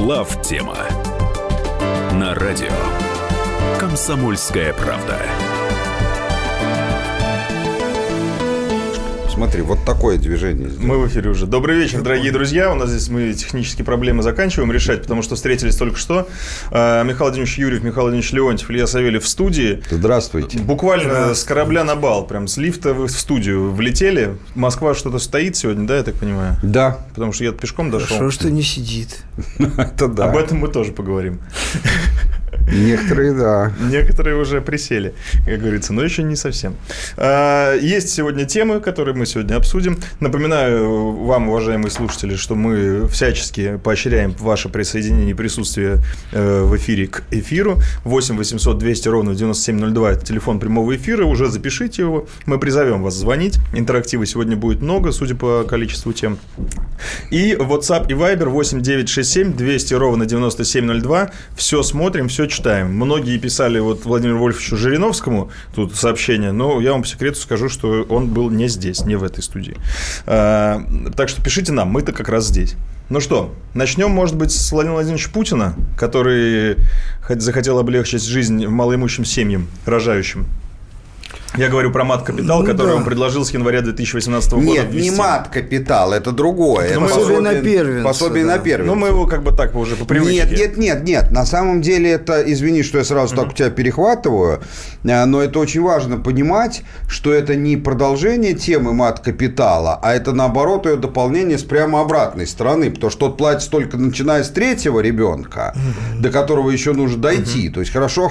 Глав тема на радио Комсомольская правда. Смотри, вот такое движение. Сделано. Мы в эфире уже. Добрый вечер, дорогие друзья. У нас здесь мы технические проблемы заканчиваем решать, потому что встретились только что. А, Михаил Владимирович Юрьев, Михаил Владимирович Леонтьев, Илья Савельев в студии. Здравствуйте. Буквально с корабля на бал, прям с лифта в студию влетели. Москва что-то стоит сегодня, да, я так понимаю? Да. Потому что я пешком дошел. Хорошо, что не сидит. Это да. Об этом мы тоже поговорим. Некоторые, да. Некоторые уже присели, как говорится, но еще не совсем. А, Есть сегодня темы, которые мы сегодня обсудим. Напоминаю вам, уважаемые слушатели, что мы всячески поощряем ваше присоединение и присутствие э, в эфире к эфиру. 8 800 200 ровно 9702 – это телефон прямого эфира. Уже запишите его. Мы призовем вас звонить. Интерактива сегодня будет много, судя по количеству тем. И WhatsApp и Viber 8 967 200 ровно 9702. Все смотрим, все читаем. Многие писали вот Владимиру Вольфовичу Жириновскому тут сообщение, но я вам по секрету скажу, что он был не здесь, не в этой студии. А, Так что пишите нам, мы-то как раз здесь. Ну что, начнем, может быть, с Владимира Владимировича Путина, который хот- захотел облегчить жизнь малоимущим семьям, рожающим. Я говорю про мат-капитал, Ну который да. он предложил с января 2018 года. Нет, не ввести. мат-капитал, это другое. Это пособие на первенца, Пособие да. на первенца. Ну, мы его как бы так уже по привычке. Нет, нет, нет, нет. На самом деле это, извини, что я сразу так у тебя перехватываю, э, но это очень важно понимать, что это не продолжение темы мат-капитала, а это наоборот ее дополнение с прямо обратной стороны, потому что тот платит только начиная с третьего ребенка, до которого еще нужно дойти. То есть хорошо,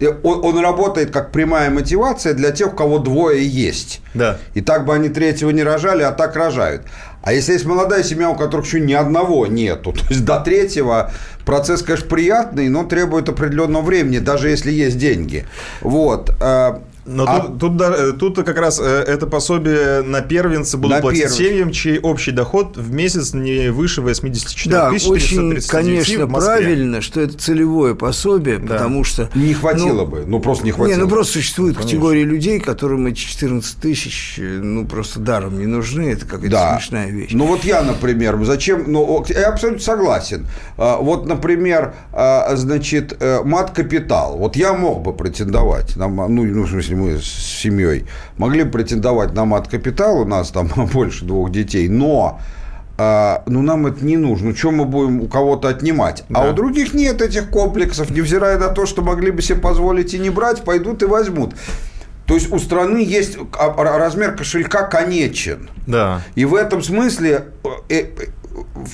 он, он работает как прямая мотивация для тех, у кого двое есть. Да. И так бы они третьего не рожали, а так рожают. А если есть молодая семья, у которых еще ни одного нету, то есть до третьего процесс, конечно, приятный, но требует определенного времени, даже если есть деньги. Вот. Но а- тут, тут, да, э, тут как раз э, это пособие на первенца будут На платить первенца. семьям, чей общий доход в месяц не выше 84 Да, тысяч очень, 439 конечно, правильно, что это целевое пособие, Да. потому что... Не хватило ну, бы, ну просто не хватило. Не, ну просто существует категория людей, которым эти 14 тысяч, э, ну, просто даром не нужны. Это какая-то Да. смешная вещь. Ну вот я, например, зачем, ну я абсолютно согласен. А, Вот, например, а, значит, мат-капитал. Вот я мог бы претендовать, на, ну, ну, в смысле, мы с семьей могли бы претендовать на мат-капитал, у нас там больше двух детей, но а, ну, нам это не нужно. Что мы будем у кого-то отнимать? А Да. у других нет этих комплексов, невзирая на то, что могли бы себе позволить и не брать, пойдут и возьмут. То есть у страны есть а, размер кошелька конечен. Да. И в этом смысле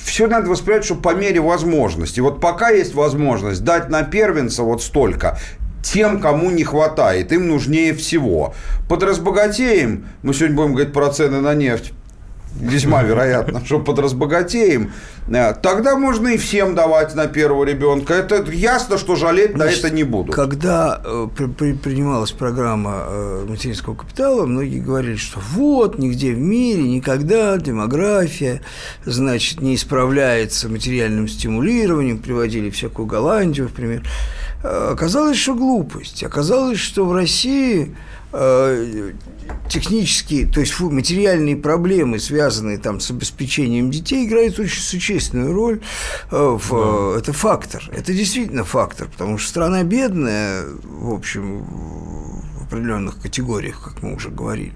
все надо воспринимать, что по мере возможности. Вот пока есть возможность дать на первенца вот столько, тем, кому не хватает, им нужнее всего. Подразбогатеем, мы сегодня будем говорить про цены на нефть, весьма вероятно, что подразбогатеем, э, тогда можно и всем давать на первого ребенка. Это ясно, что жалеть на Значит, это не буду. Когда э, при- при- принималась программа э, материнского капитала, многие говорили, что вот, нигде в мире, никогда демография, значит, не исправляется материальным стимулированием, приводили всякую Голландию, в пример. Э, Оказалось, что глупость. Оказалось, что в России э, технические, то есть материальные проблемы, связанные там с обеспечением детей, играют очень существенную роль. э, в, Это фактор. Это действительно фактор, потому что страна бедная, в общем, в определенных категориях, как мы уже говорили.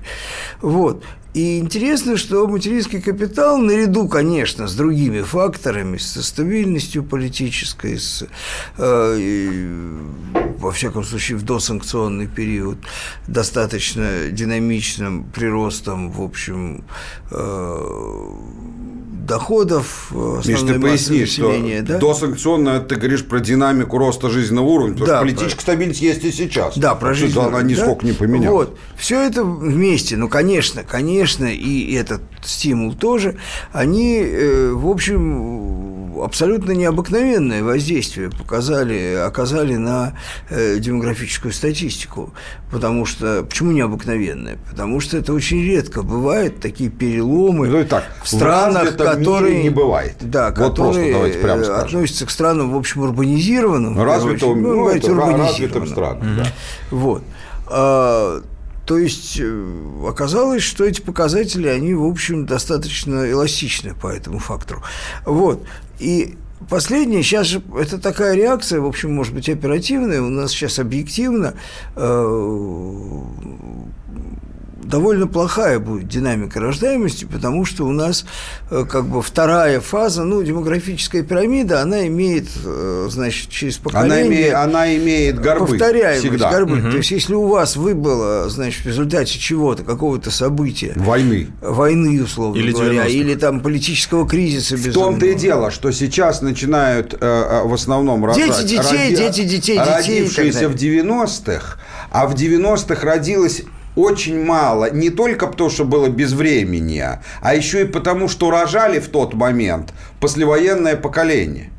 Вот. И интересно, что материнский капитал, наряду, конечно, с другими факторами, со стабильностью политической, с, э, и, во всяком случае, в досанкционный период, достаточно динамичным приростом, в общем, э, доходов э, Миш, ты поясни, что да? досанкционно ты говоришь про динамику роста жизненного уровня, потому Да, что политическая стабильность есть и сейчас. Да, про жизнь. Она нисколько не поменялась. Вот. Все это вместе, ну, конечно, конечно, и этот стимул тоже, они, э, в общем, абсолютно необыкновенное воздействие показали, оказали на э, демографическую статистику. Потому что, почему необыкновенное? Потому что это очень редко бывает, такие переломы Ну, и так, в странах, в которые... не бывает. Да, Вот просто которые давайте прямо э, скажем. относятся к странам, в общем, урбанизированным. очередь. Будем ну, говорить, это ра- развитым урбанизированным. странам. да. Вот. То есть э, оказалось, что эти показатели, они, в общем, достаточно эластичны по этому фактору. Вот. И Последнее, сейчас же это такая реакция, в общем, может быть, оперативная, у нас сейчас объективно э, довольно плохая будет динамика рождаемости, потому что у нас э, как бы вторая фаза, ну, демографическая пирамида, она имеет, э, значит, через поколение... Она имеет, она имеет горбы повторяемость, всегда. горбы. Угу. То есть, если у вас выбыло, значит, в результате чего-то, какого-то события... Войны. Войны, условно или говоря, или там политического кризиса. В том-то и дело, что сейчас начинают э, в основном рожать... Дети детей, роди... дети детей, родившиеся детей. в 90-х, а в 90-х родилось очень мало, не только потому, что было безвременье, а еще и потому, что рожали в тот момент послевоенное поколение.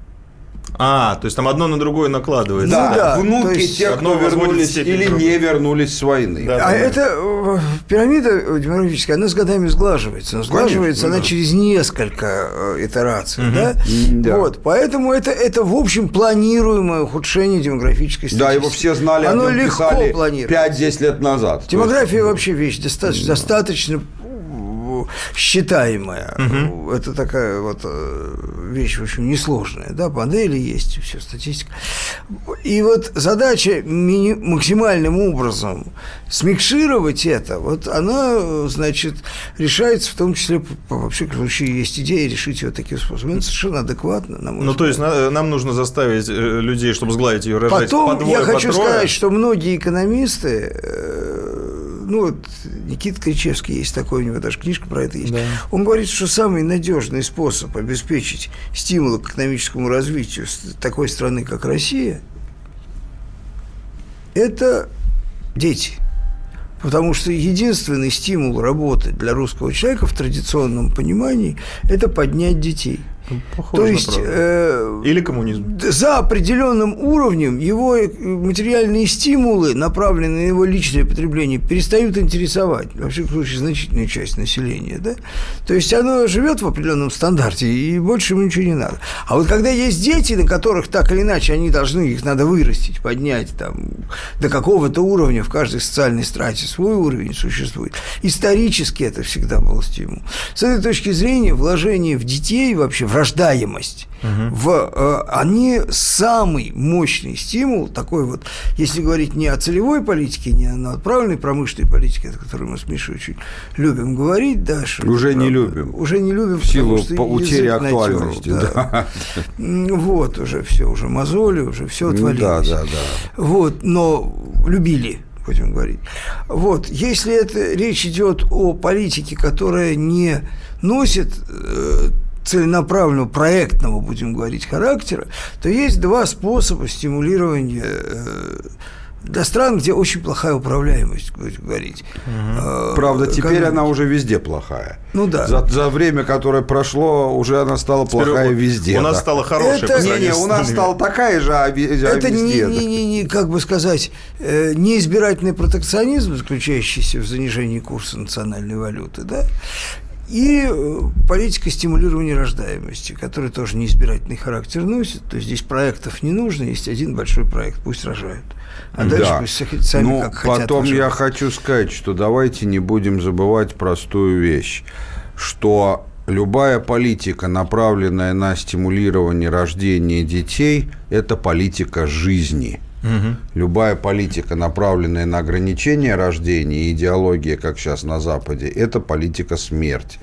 А, то есть там одно на другое накладывается. Да, да внуки есть... тех, кто вернулись или другой. не вернулись с войны. Да, а да. это э, пирамида демографическая, она с годами сглаживается. Она сглаживается Конечно, она да. через несколько э, итераций. Угу. Да? Да. Вот, поэтому это, это, в общем, планируемое ухудшение демографической статистики. Да, его все знали, оно легко планируется. 5-10 лет назад. Демография вообще вещь достаточно, да. достаточно считаемая. Угу. Это такая вот э, вещь, общем, несложная. Да, модели есть, все, статистика. И вот задача максимальным образом смикшировать это, вот она, значит, решается в том числе, вообще, в случае есть идея решить ее таким способом. Это совершенно адекватно, на мой Ну, взгляд. то есть нам нужно заставить э, людей, чтобы сгладить ее, рожать Потом по двое, я хочу по трое. сказать, что многие экономисты э, ну вот Никита Кричевский есть такой, у него даже книжка про это есть. Да. Он говорит, что самый надежный способ обеспечить стимул к экономическому развитию такой страны, как Россия, это дети. Потому что единственный стимул работы для русского человека в традиционном понимании – это поднять детей – Похоже То есть э, или коммунизм. За определенным уровнем его э, материальные стимулы, направленные на его личное потребление, перестают интересовать, во всяком случае, значительную часть населения. Да? То есть оно живет в определенном стандарте, и больше ему ничего не надо. А вот когда есть дети, на которых так или иначе они должны, их надо вырастить, поднять там, до какого-то уровня в каждой социальной страте свой уровень существует. Исторически это всегда был стимул. С этой точки зрения вложение в детей вообще в рождаемость. Угу. В, э, они самый мощный стимул, такой вот, если говорить не о целевой политике, не о отправленной промышленной политике, о которой мы с Мишей очень любим говорить, да, что уже не любим. Уже не любим, в силу по утери актуальности. Натер, да. Да. Вот уже все, уже мозоли, уже все отвалилось. Да, да, да. Вот, но любили будем говорить. Вот, если это речь идет о политике, которая не носит э, целенаправленного, проектного, будем говорить, характера, то есть два способа стимулирования э, для стран, где очень плохая управляемость, будем говорить. Угу. Правда, теперь как... она уже везде плохая. Ну да. За, за время, которое прошло, уже она стала теперь плохая везде. У нас да. стала хорошая. Это... Не, не, у нас стала такая же, а, а Это везде. Не, не, не, не, как бы сказать, э, неизбирательный протекционизм, заключающийся в занижении курса национальной валюты, да, и э, политика стимулирования рождаемости, которая тоже неизбирательный характер носит. То есть здесь проектов не нужно, есть один большой проект, пусть рожают. А да. дальше пусть сами ну, как хотят. Потом рожают. я хочу сказать, что давайте не будем забывать простую вещь, что любая политика, направленная на стимулирование рождения детей, это политика жизни – Угу. Любая политика, направленная на ограничение рождения, идеология, как сейчас на Западе, это политика смерти.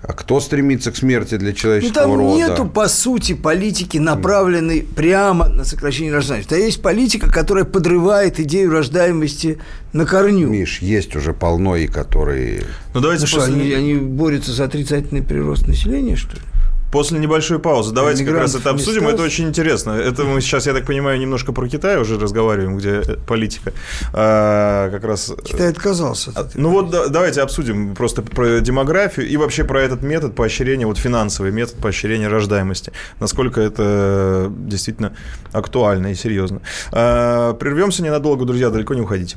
А кто стремится к смерти для человеческого ну, там рода? нету, по сути, политики, направленной прямо на сокращение рождаемости. А есть политика, которая подрывает идею рождаемости на корню. Миш, есть уже полно и которые... Ну, давайте ну, после... что, они, они борются за отрицательный прирост населения, что ли? После небольшой паузы давайте как раз это обсудим. Это очень интересно. Это мы сейчас, я так понимаю, немножко про Китай уже разговариваем, где политика. А, как раз... Китай отказался. От ну вот да, давайте обсудим просто про демографию и вообще про этот метод поощрения, вот финансовый метод поощрения рождаемости. Насколько это действительно актуально и серьезно. А, прервемся ненадолго, друзья, далеко не уходите.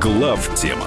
Глав тема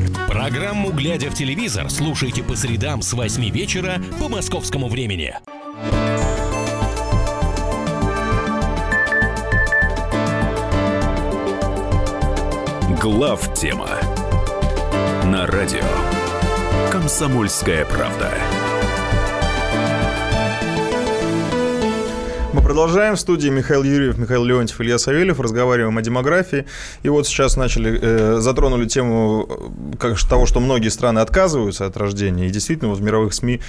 Программу «Глядя в телевизор» слушайте по средам с 8 вечера по московскому времени. Глав тема на радио Комсомольская правда. Мы продолжаем. В студии Михаил Юрьев, Михаил Леонтьев, Илья Савельев. Разговариваем о демографии. И вот сейчас начали, э, затронули тему э, как, того, что многие страны отказываются от рождения. И действительно, вот в мировых СМИ,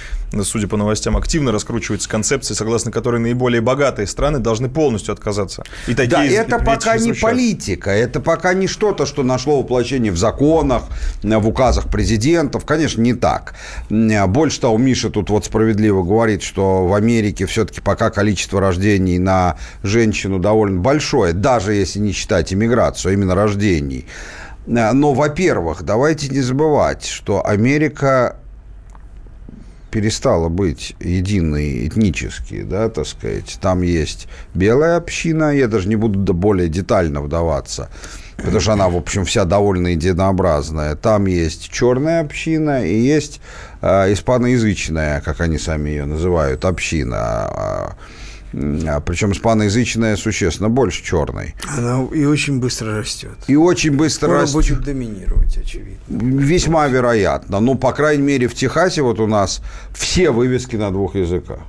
судя по новостям, активно раскручивается концепция, согласно которой наиболее богатые страны должны полностью отказаться. И такие да, это пока не политика, это пока не что-то, что нашло воплощение в законах, в указах президентов. Конечно, не так. Больше того, Миша тут вот справедливо говорит, что в Америке все-таки пока количество рождений рождений на женщину довольно большое, даже если не считать иммиграцию, а именно рождений. Но, во-первых, давайте не забывать, что Америка перестала быть единой этнически, да, так сказать. Там есть белая община, я даже не буду более детально вдаваться, потому что она, в общем, вся довольно единообразная. Там есть черная община и есть э, испаноязычная, как они сами ее называют, община. А, причем испаноязычная существенно больше черной. Она и очень быстро растет. И очень быстро Скоро растет. будет доминировать, очевидно. Весьма вероятно. Ну, по крайней мере, в Техасе вот у нас все вывески на двух языках.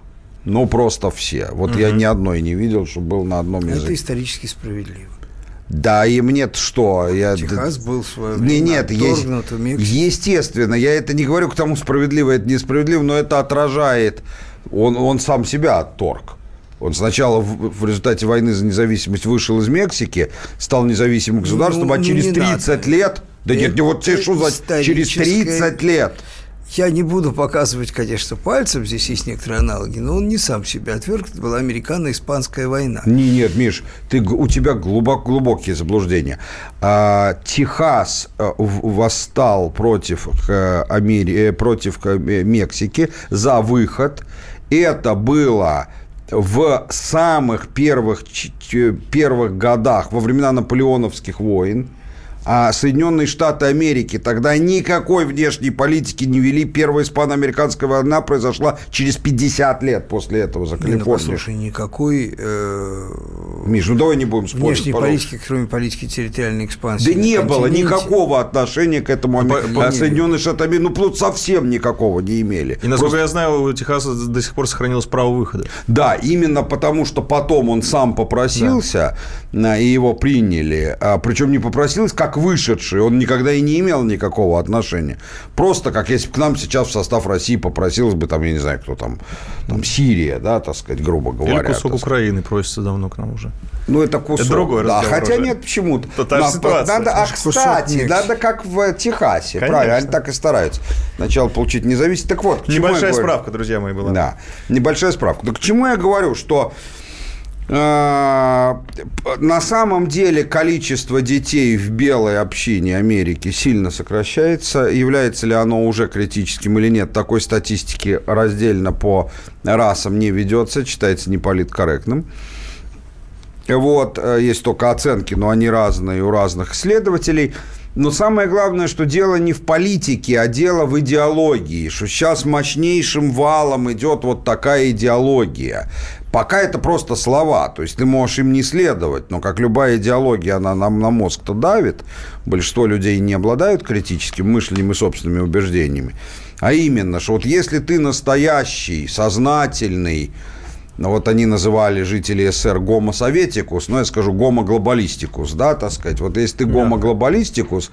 Ну, просто все. Вот угу. я ни одной не видел, чтобы был на одном языке. Это исторически справедливо. Да, и мне что? Я... Техас был в свое время не, нет, есть, естественно, я это не говорю к тому, справедливо это несправедливо, но это отражает, он, он сам себя отторг. Он сначала в, в результате войны за независимость вышел из Мексики, стал независимым государством, ну, а через 30 надо. лет... Да нет, вот тебе что за... Через 30 лет... Я не буду показывать, конечно, пальцем, здесь есть некоторые аналоги, но он не сам себя отверг, это была американо-испанская война. Не, нет, Миш, ты, у тебя глубок, глубокие заблуждения. А, Техас э, восстал против, Амери... Э, против э, Мексики за выход. Это было в самых первых, первых годах, во времена наполеоновских войн, а Соединенные Штаты Америки тогда никакой внешней политики не вели. Первая испано-американская война произошла через 50 лет после этого за Калифорнию. Не, ну, послушай, никакой... Э, Миш, ну давай не будем спорить, Внешней пожалуйста. политики, кроме политики территориальной экспансии. Да не было никакого отношения к этому. Ну, по, Соединенные Штаты Америки, ну, плод совсем никакого не имели. И, насколько Просто... я знаю, у Техаса до сих пор сохранилось право выхода. Да, именно потому, что потом он сам попросился, да. и его приняли. А, причем не попросился, как вышедший, он никогда и не имел никакого отношения. Просто как если бы к нам сейчас в состав России попросилась бы, там, я не знаю, кто там, там Сирия, да, так сказать, грубо говоря. Или кусок Украины просится давно к нам уже. Ну, это кусок. Это другой да, хотя нет, почему-то. Надо, надо, а, кстати, надо как в Техасе, Конечно. правильно, они так и стараются. Сначала получить независимость. Так вот, Небольшая справка, друзья мои, была. Да, небольшая справка. Так к чему я говорю, что на самом деле количество детей в белой общине Америки сильно сокращается. Является ли оно уже критическим или нет, такой статистики раздельно по расам не ведется, считается неполиткорректным. Вот, э, есть только оценки, но они разные у разных исследователей. Но самое главное, что дело не в политике, а дело в идеологии. Что сейчас мощнейшим валом идет вот такая идеология. Пока это просто слова, то есть ты можешь им не следовать, но как любая идеология, она нам на мозг-то давит. Большинство людей не обладают критическим мышлением и собственными убеждениями. А именно, что вот если ты настоящий, сознательный, ну, вот они называли жители СССР гомосоветикус, но я скажу гомоглобалистикус, да, так сказать. Вот если ты гомоглобалистикус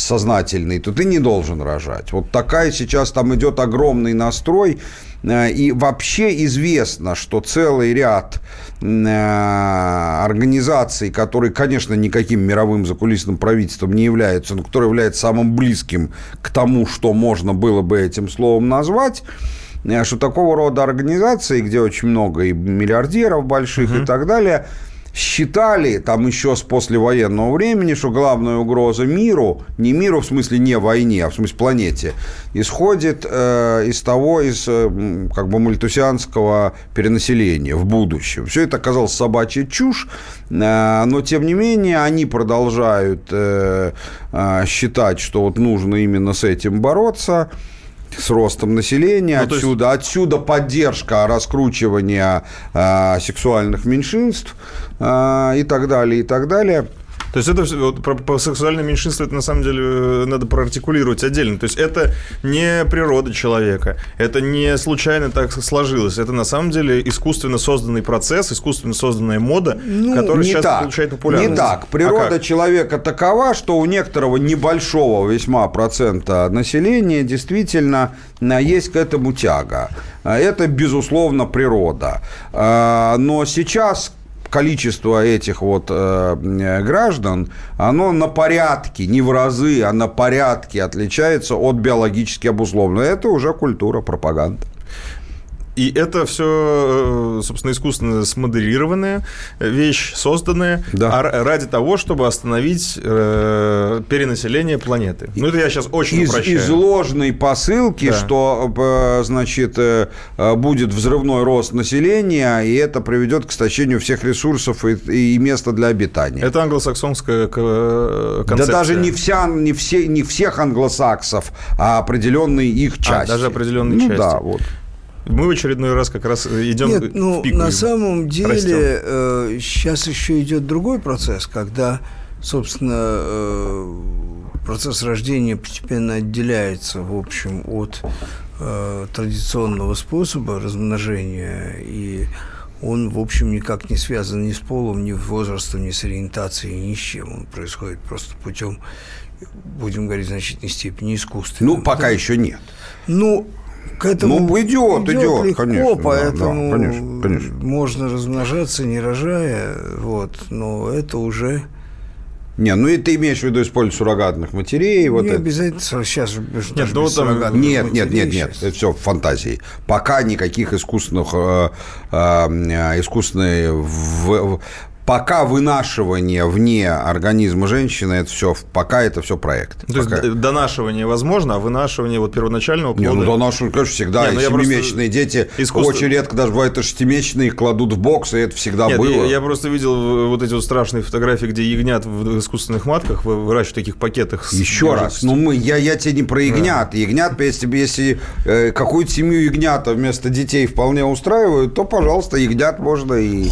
сознательный, то ты не должен рожать. Вот такая сейчас там идет огромный настрой, Э, и вообще известно, что целый ряд э, организаций, которые, конечно, никаким мировым закулисным правительством не являются, но которые являются самым близким к тому, что можно было бы этим словом назвать, э, что такого рода организации, где очень много и миллиардеров больших угу. и так далее, считали там еще с послевоенного времени, что главная угроза миру, не миру в смысле не войне, а в смысле планете, исходит э, из того, из э, как бы мультусианского перенаселения в будущем. Все это оказалось собачья чушь, э, но тем не менее они продолжают э, э, считать, что вот нужно именно с этим бороться с ростом населения. Ну, отсюда, есть... отсюда поддержка раскручивания э, сексуальных меньшинств э, и так далее, и так далее. То есть это вот, про, про сексуальное меньшинство это на самом деле э, надо проартикулировать отдельно. То есть это не природа человека, это не случайно так сложилось, это на самом деле искусственно созданный процесс, искусственно созданная мода, ну, которая сейчас так, получает популярность. Не так. Природа а человека такова, что у некоторого небольшого весьма процента населения действительно э, есть к этому тяга. Это, безусловно, природа. А, но сейчас количество этих вот э, граждан, оно на порядке, не в разы, а на порядке отличается от биологически обусловленного. Это уже культура, пропаганда. И это все, э, собственно, искусственно смоделированная вещь, созданная да. ради того, чтобы остановить э, перенаселение планеты. Ну, это я сейчас очень из, упрощаю. Из ложной посылки, да. что, э, значит, будет взрывной рост населения, и это приведет к истощению всех ресурсов и, и места для обитания. Это англосаксонская концепция. Да даже не, вся, не, все, не всех англосаксов, а определенные их части. А, даже определенные ну, части. Да, вот. Мы в очередной раз как раз идем Нет, ну, в пику. На самом деле э, сейчас еще идет другой процесс, когда, собственно, э, процесс рождения постепенно отделяется, в общем, от э, традиционного способа размножения и он, в общем, никак не связан ни с полом, ни с возрастом, ни с ориентацией, ни с чем. Он происходит просто путем, будем говорить, в значительной степени искусственного. Ну, пока да. еще нет. Ну, к этому ну, идет, идет, идет легко, конечно, поэтому да, да, конечно, конечно. можно размножаться, не рожая, вот, но это уже... Не, ну и ты имеешь в виду использовать суррогатных матерей? Не вот обязательно это. сейчас нет, ну, там, нет, нет, нет, нет, это все фантазии. Пока никаких искусственных, э, э, искусственной в, пока вынашивание вне организма женщины, это все, пока это все проект. То пока. есть донашивание возможно, а вынашивание вот первоначального плода... Не, ну донашивание, конечно, всегда. Не, ну, и семимесячные дети, искусство... очень редко даже бывает и шестимесячные, их кладут в бокс, и это всегда Нет, было. Я, я просто видел вот эти вот страшные фотографии, где ягнят в искусственных матках выращивают в таких пакетах. Еще раз, ну мы, я, я тебе не про ягнят. Да. Ягнят, если, если э, какую-то семью ягнята вместо детей вполне устраивают, то, пожалуйста, ягнят можно и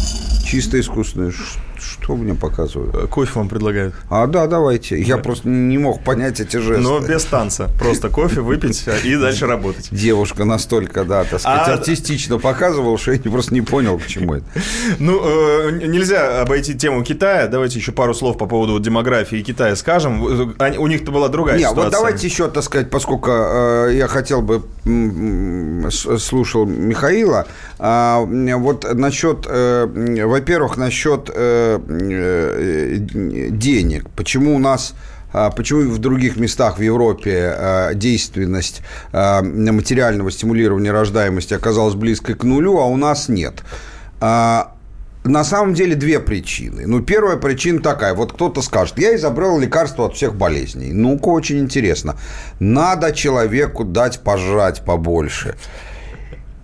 чисто искусственные. Что мне показывают? Э, кофе вам предлагают. А, да, давайте. Я да. просто не мог понять эти жесты. Но без танца. Просто кофе выпить и дальше работать. Девушка настолько, да, так сказать, а... артистично показывала, что я просто не понял, к чему это. Ну, э, нельзя обойти тему Китая. Давайте еще пару слов по поводу демографии Китая скажем. У них-то была другая Нет, ситуация. вот давайте еще, так сказать, поскольку э, я хотел бы, слушал Михаила, а, вот насчет, во-первых, насчет Э, денег. Почему у нас а, Почему в других местах в Европе а, действенность а, материального стимулирования рождаемости оказалась близкой к нулю, а у нас нет? На самом деле две причины. Ну, первая причина такая. Вот кто-то скажет, я изобрел лекарство от всех болезней. Ну-ка, очень интересно. Надо человеку дать пожрать побольше.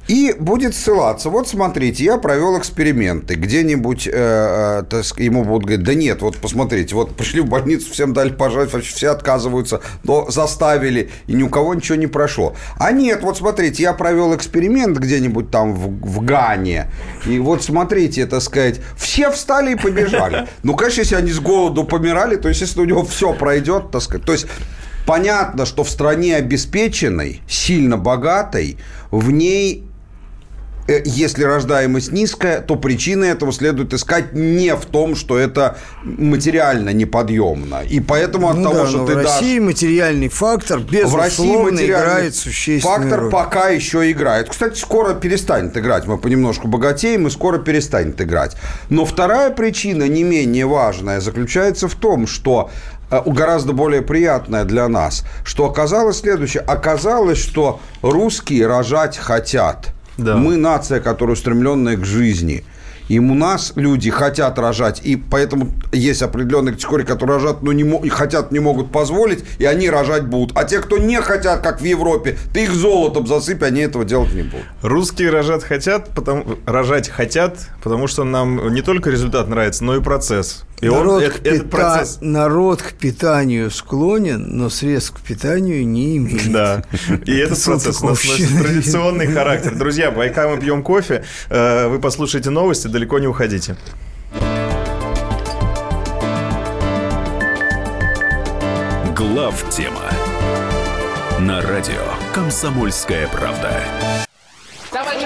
И будет ссылаться. Вот смотрите, я провел эксперименты. Где-нибудь э, э, ему будут говорить, да нет, вот посмотрите, вот пришли в больницу, всем дали пожрать, вообще все отказываются, но заставили, и ни у кого ничего не прошло. А нет, вот смотрите, я провел эксперимент где-нибудь там в, в Гане, и вот смотрите, так сказать, все встали и побежали. Ну, конечно, если они с голоду помирали, то если у него все пройдет, так сказать, то есть, понятно, что в стране обеспеченной, сильно богатой, в ней если рождаемость низкая, то причины этого следует искать не в том, что это материально неподъемно. И поэтому от ну того, да, что ты в дашь... России материальный фактор, безусловно, в России материальный играет существенную фактор роль. пока еще играет. Кстати, скоро перестанет играть. Мы понемножку богатеем и скоро перестанет играть. Но вторая причина, не менее важная, заключается в том, что э, гораздо более приятная для нас, что оказалось следующее. Оказалось, что русские рожать хотят – да. Мы нация, которая устремленная к жизни. И у нас люди хотят рожать, и поэтому есть определенные категории, которые рожат, но не мо- хотят, не могут позволить, и они рожать будут. А те, кто не хотят, как в Европе, ты их золотом засыпь, они этого делать не будут. Русские рожать хотят, потому, рожать хотят, потому что нам не только результат нравится, но и процесс. И народ, он, к это, этот пита- процесс... народ к питанию склонен, но средств к питанию не имеет. Да, и этот процесс такого носит вообще. традиционный характер. Друзья, пока мы пьем кофе, э, вы послушайте новости, далеко не уходите. Глав тема на радио Комсомольская правда. Товарищ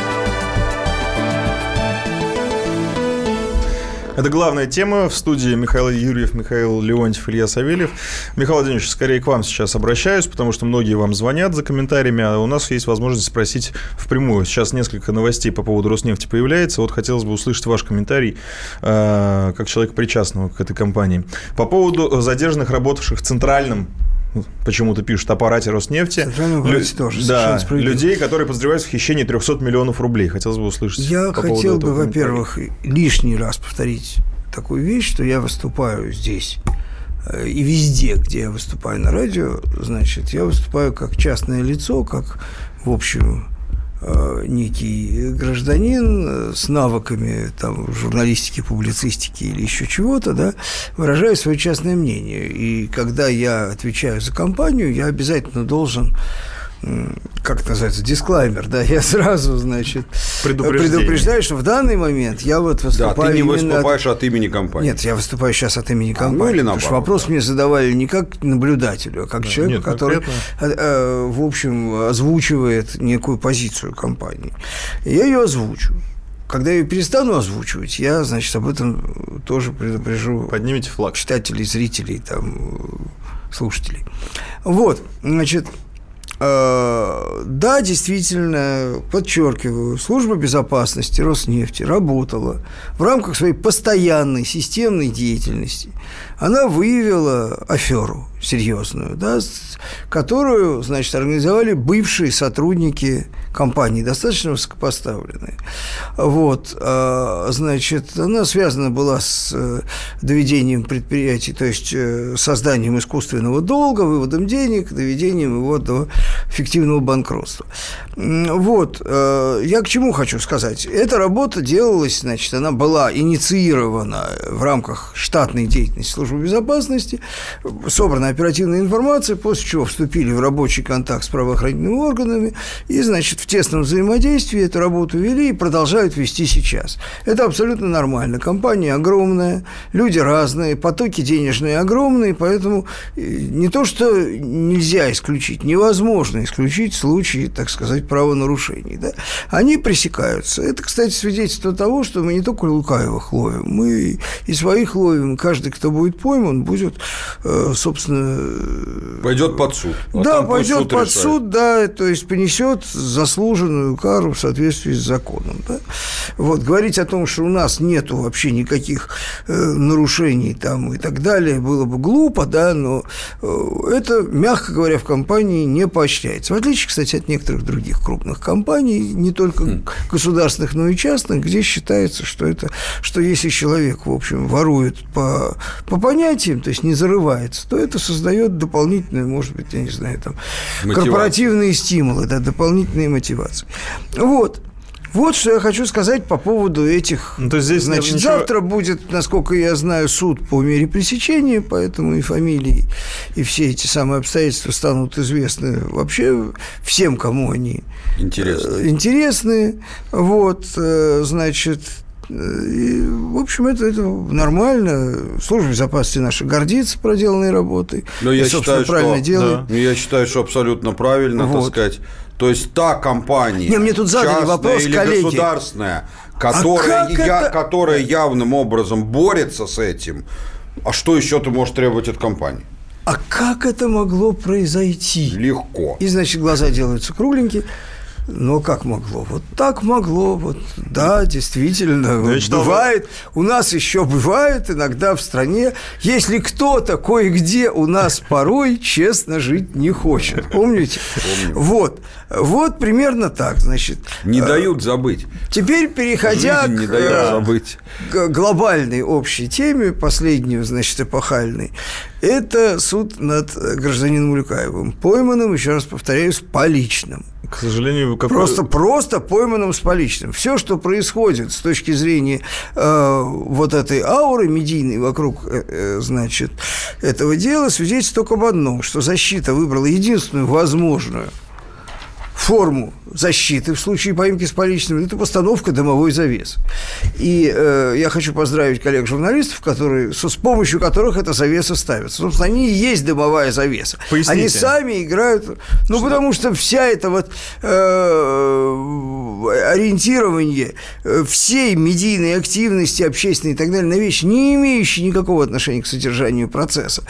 Это главная тема. В студии Михаил Юрьев, Михаил Леонтьев, Илья Савельев. Михаил Владимирович, скорее к вам сейчас обращаюсь, потому что многие вам звонят за комментариями, а у нас есть возможность спросить впрямую. Сейчас несколько новостей по поводу Роснефти появляется. Вот хотелось бы услышать ваш комментарий, э, как человека причастного к этой компании. По поводу задержанных, работавших в центральном почему-то пишут аппарате Роснефти. Лю- тоже, Да, людей, которые подозреваются в хищении 300 миллионов рублей. Хотелось бы услышать. Я по хотел бы, во-первых, лишний раз повторить такую вещь, что я выступаю здесь э, и везде, где я выступаю на радио, значит, я выступаю как частное лицо, как, в общем, некий гражданин э, с навыками там, журналистики, публицистики или еще чего-то, да, выражаю свое частное мнение. И когда я отвечаю за компанию, я обязательно должен как это называется, дисклаймер, да, я сразу, значит, предупреждаю, что в данный момент я вот Да, выступаю ты не именно от- выступаешь от имени компании. Нет, я выступаю сейчас от имени А, компании. ну или потому что наоборот, вопрос да. мне задавали не как наблюдателю, а как человеку, нет, который, конкретно. э, э, в общем, озвучивает некую позицию компании. Я ее озвучу. Когда я ее перестану озвучивать, я, значит, об этом тоже предупрежу Поднимите флаг. читателей, зрителей, там, слушателей. Вот, значит, да, действительно, подчеркиваю, служба безопасности Роснефти работала в рамках своей постоянной системной деятельности. Она выявила аферу серьезную, да, которую, значит, организовали бывшие сотрудники компании, достаточно высокопоставленные. Вот, а, значит, она связана была с э, доведением предприятий, то есть э, созданием искусственного долга, выводом денег, доведением его до фиктивного банкротства. Вот, э, я к чему хочу сказать. Эта работа делалась, значит, она была инициирована в рамках штатной деятельности службы безопасности, собрана оперативная информация, после чего вступили в рабочий контакт с правоохранительными органами и, значит, в тесном взаимодействии эту работу вели и продолжают вести сейчас. Это абсолютно нормально. Компания огромная, люди разные, потоки денежные огромные, поэтому э, не то, что нельзя исключить, невозможно исключить случаи, так сказать, правонарушений. Да? Они пресекаются. Это, кстати, свидетельство того, что мы не только лукаевых ловим, мы и своих ловим. Каждый, кто будет пойман, будет, э, собственно, Пойдет под суд. А да, пойдет под решает. суд, да, то есть понесет заслуженную кару в соответствии с законом. Да? Вот, говорить о том, что у нас нету вообще никаких э, нарушений там и так далее, было бы глупо, да, но э, это, мягко говоря, в компании не поощряется. В отличие, кстати, от некоторых других крупных компаний, не только Хм. государственных, но и частных, где считается, что это, что если человек, в общем, ворует по, по понятиям, то есть не зарывается, то это создает дополнительную, может быть, я не знаю, там, Мотивацию. корпоративные стимулы, да, дополнительные мотивации. Вот. Вот что я хочу сказать по поводу этих. Ну, то есть здесь Значит, ничего- завтра будет, насколько я знаю, суд по мере пресечения, поэтому и фамилии, и все эти самые обстоятельства станут известны вообще всем, кому они э, интересны. Вот, э, значит, и, в общем, это, это нормально. Служба безопасности наша гордится проделанной работой. Но И, я считаю, правильно что, делает. Ну, я считаю, что абсолютно правильно, Вот. так сказать. То есть та компания, Не, мне тут задали вопрос или коллеги. государственная, которая, А я- это- которая явным образом борется с этим, а что еще ты можешь требовать от компании? А как это могло произойти? Легко. И, значит, глаза делаются кругленькие. Но как могло? Вот так могло. Вот, да, действительно, я читал, бывает. У нас еще бывает иногда в стране, если кто-то кое-где у нас порой честно жить не хочет. Помните? Вот. Вот примерно так, значит. Не Э, дают забыть. Теперь, переходя Жизнь не к, дает э, забыть. к глобальной общей теме, последнюю, значит, эпохальной, это суд над гражданином Улюкаевым, пойманным, еще раз повторяю, с поличным. К сожалению, как... Просто, просто пойманным с поличным. Все, что происходит с точки зрения э, вот этой ауры медийной вокруг, э, э, значит, этого дела, свидетельствует только об одном, что защита выбрала единственную возможную форму защиты в случае поимки с поличным, это постановка дымовой завесы. И э, я хочу поздравить коллег-журналистов, которые, с, с помощью которых эта завеса ставится. Собственно, они и есть дымовая завеса. Поясните. Они сами играют, ну, потому что вся эта вот э, ориентирование э, всей медийной активности, общественной и так далее на вещи, не имеющие никакого отношения к содержанию процесса.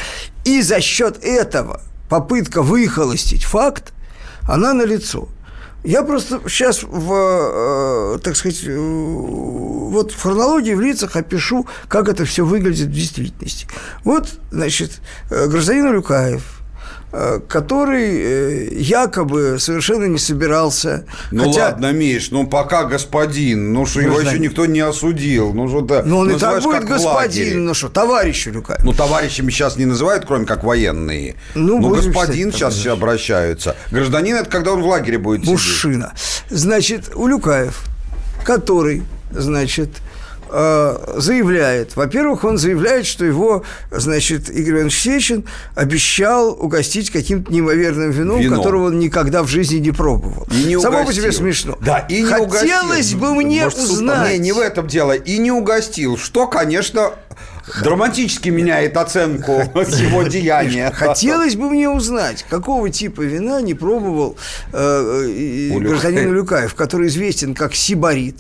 И за счет этого попытка выхолостить факт, она налицо. Я просто сейчас в, э, так сказать, э, вот в хронологии, в лицах опишу, как это все выглядит в действительности. Вот, значит, э, гражданин Улюкаев, э, который э, якобы совершенно не собирался. Ну хотя, ладно, Миш, ну пока господин, ну что его еще никто не осудил. Ну что ты Ну, он и так будет господин, ну что, товарищ Улюкаев. Ну, товарищами сейчас не называют, кроме как военные. Ну, Ну, господин считать, сейчас все обращаются. Гражданин – это когда он в лагере будет сидеть. Мужчина. Значит, Улюкаев, который, значит, э, заявляет, во-первых, он заявляет, что его, значит, Игорь Иванович Сечин обещал угостить каким-то неимоверным вином, Вином. которого он никогда в жизни не пробовал. И не Само по угостил. себе смешно. Да, и не Хотелось угостил. бы мне Может, узнать. Не, не в этом дело. И не угостил. Что, конечно, драматически меняет оценку его деяния. Хотелось бы мне узнать, какого типа вина не пробовал э, Улюкаев. гражданин Улюкаев, который известен как сибарит.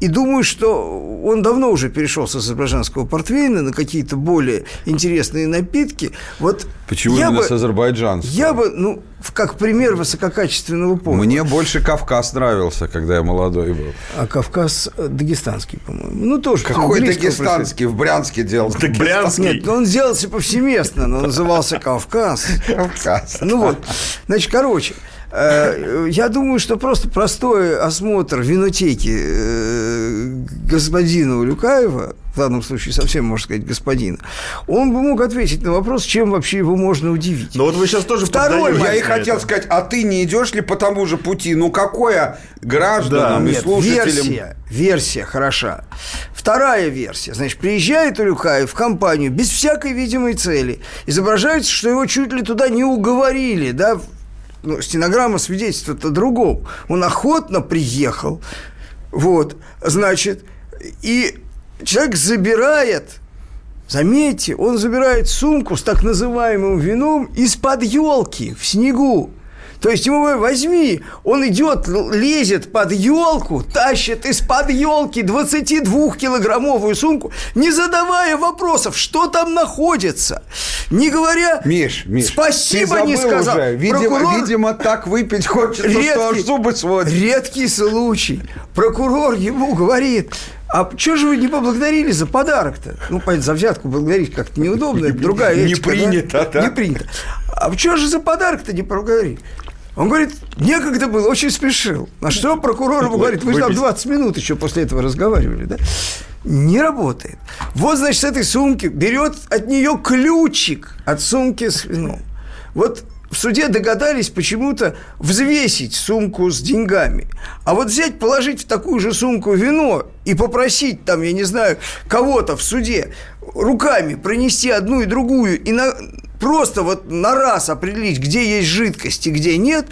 И думаю, что он давно уже перешел с азербайджанского портвейна на какие-то более интересные напитки. Вот Почему я именно бы, с азербайджанского? Я бы, ну, как пример высококачественного повара. Мне больше Кавказ нравился, когда я молодой был. А Кавказ э, дагестанский, по-моему. Ну, тоже. Какой дагестанский? В Брянске делал. Брянский. Нет, ну, он сделался повсеместно, но назывался Кавказ. Кавказ. Ну вот, значит, короче, э, я думаю, что просто простой осмотр винотеки э, господина Улюкаева, в данном случае совсем, можно сказать, господина, он бы мог ответить на вопрос, чем вообще его можно удивить. Но вот вы сейчас тоже Второй Я и хотел это. сказать, а ты не идешь ли по тому же пути? Ну, какое гражданам Да. и Нет, слушателям... версия, версия хороша. Вторая версия. Значит, приезжает Улюкаев в компанию без всякой видимой цели. Изображается, что его чуть ли туда не уговорили, да, ну, стенограмма свидетельствует о другом. Он охотно приехал, вот, значит, и человек забирает, заметьте, он забирает сумку с так называемым вином из-под елки в снегу. То есть ему говорят, возьми, он идет, лезет под елку, тащит из-под елки 22-килограммовую сумку, не задавая вопросов, что там находится, не говоря, Миш, Миш, спасибо не сказал. уже. Видимо, Прокурор- видимо, так выпить хочется, что аж зубы сводят. Редкий случай. Прокурор ему говорит, а что же вы не поблагодарили за подарок-то? Ну, понятно, за взятку благодарить как-то неудобно, это другая Не этика, да? принято, да? Не принято. А что же за подарок-то не поблагодарили? Он говорит, некогда было, очень спешил. На что прокурор ему говорит, вы же там Выпить. 20 минут еще после этого разговаривали, да? Не работает. Вот, значит, с этой сумки берет от нее ключик от сумки с вином. Вот в суде догадались почему-то взвесить сумку с деньгами. А вот взять, положить в такую же сумку вино и попросить там, я не знаю, кого-то в суде руками пронести одну и другую и на- просто вот на раз определить, где есть жидкость и где нет,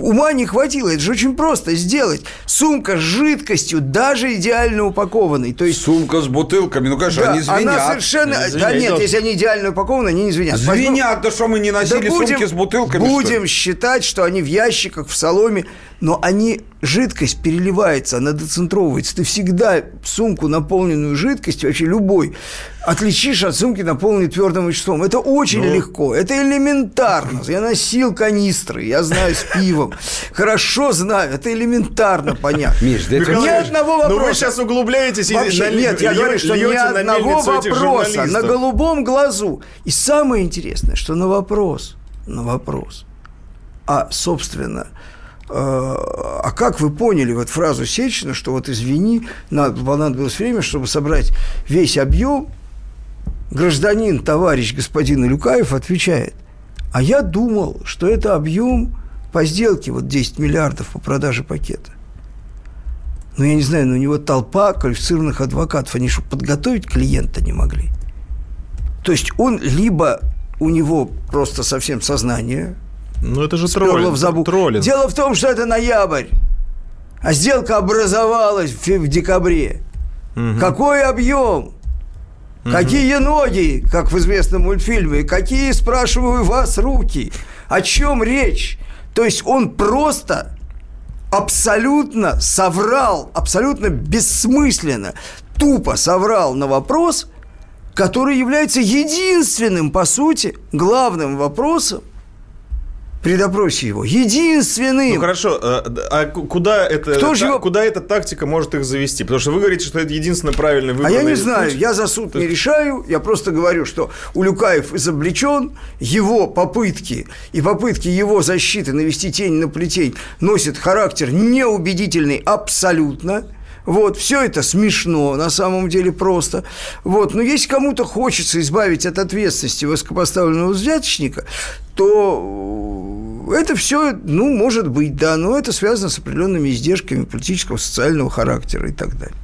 ума не хватило. Это же очень просто сделать. Сумка с жидкостью, даже идеально упакованной. То есть Сумка с бутылками, ну, конечно, да, они звенят. она совершенно... Они да звенят. нет, если они идеально упакованы, они не звенят. Звенят, да что мы не Да носили сумки с бутылками, что? Будем считать, что они в ящиках, в соломе, но они жидкость переливается, она децентровывается. Ты всегда сумку, наполненную жидкостью, вообще любой, отличишь от сумки, наполненной твердым веществом. Это очень Ну. легко, это элементарно. Я носил канистры, я знаю с пивом. Хорошо знаю, это элементарно понятно. Миш, да это Михаил Ни одного Ну вы вопроса. сейчас углубляетесь и Вообще, нали- нет, я говорю, что ни на одного вопроса на голубом глазу. И самое интересное, что на вопрос, на вопрос, а, собственно, э, а как вы поняли вот фразу Сечина, что вот извини, надо, понадобилось время, чтобы собрать весь объем, гражданин, товарищ господин Илюкаев отвечает, а я думал, что это объем по сделке, вот 10 миллиардов по продаже пакета. Ну, я не знаю, но у него толпа квалифицированных адвокатов. Они что, подготовить клиента не могли? То есть он либо у него просто совсем сознание Ну это же троллинг. забу. троллинг. Дело в том, что это ноябрь, а сделка образовалась в, в декабре. Какой объем? Какие ноги, как в известном мультфильме? Какие, спрашиваю вас, руки? О чем речь? То есть он просто абсолютно соврал, абсолютно бессмысленно, тупо соврал на вопрос, который является единственным, по сути, главным вопросом при допросе его. Единственным. Ну хорошо, э, а ку- куда это, Кто же его- куда эта тактика может их завести? Потому что вы говорите, что это единственно правильный выбор. А я не знаю, я за суд не решаю, я просто говорю, что Улюкаев изобличен, его попытки и попытки его защиты навести тень на плетень носят характер неубедительный абсолютно. Вот, все это смешно, на самом деле просто. Вот, но если кому-то хочется избавить от ответственности высокопоставленного взяточника, то э, это все, ну, может быть, да, но это связано с определенными издержками политического, социального характера и так далее.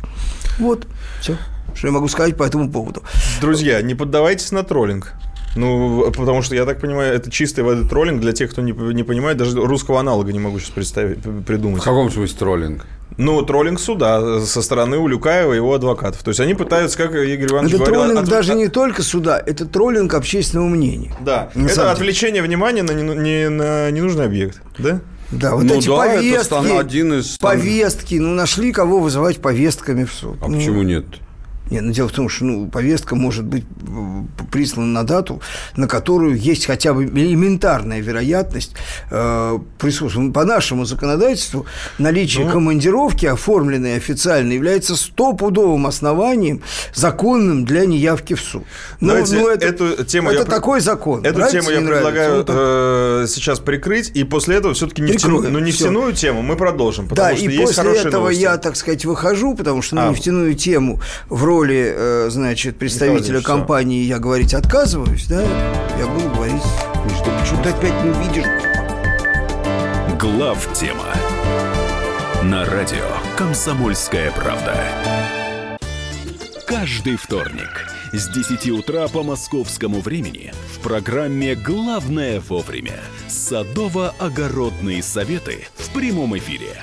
Вот, все, что я могу сказать по этому поводу. Друзья, не поддавайтесь на троллинг. Ну, потому что, я так понимаю, это чистой воды троллинг для тех, кто не, не понимает, даже русского аналога не могу сейчас представить, придумать. В каком смысле троллинг? Ну, троллинг суда со стороны Улюкаева и его адвокатов. То есть они пытаются, как Игорь Иванович Это говорил... троллинг от- даже не только суда, это троллинг общественного мнения. Да, На это отвлечение внимания на, нену- не- на ненужный объект, да? Да, вот Ну эти да, это повестки, стан- один из стан- повестки, ну, нашли кого вызывать повестками в суд. А Ну, почему нет? Нет, ну дело в том, что ну, повестка может быть э, прислана на дату, на которую есть хотя бы элементарная вероятность э, присутствия. По нашему законодательству наличие Ну. командировки, оформленной официально, является стопудовым основанием, законным для неявки в суд. Ну, Давайте ну, это, эту тему это я такой закон. Эту Нравится, тему я предлагаю э, сейчас прикрыть, и после этого все-таки нефтяную, Прикроем, ну, нефтяную тему мы продолжим, потому Да, что и есть после этого новости. я, так сказать, выхожу, потому что на А. нефтяную тему в роли, э, значит, представителя компании я говорить отказываюсь, да, я буду говорить... Миш, ты почему ты опять не видишь? Глав тема на радио Комсомольская правда. Каждый вторник с 10 утра по московскому времени в программе «Главное вовремя» садово-огородные советы в прямом эфире.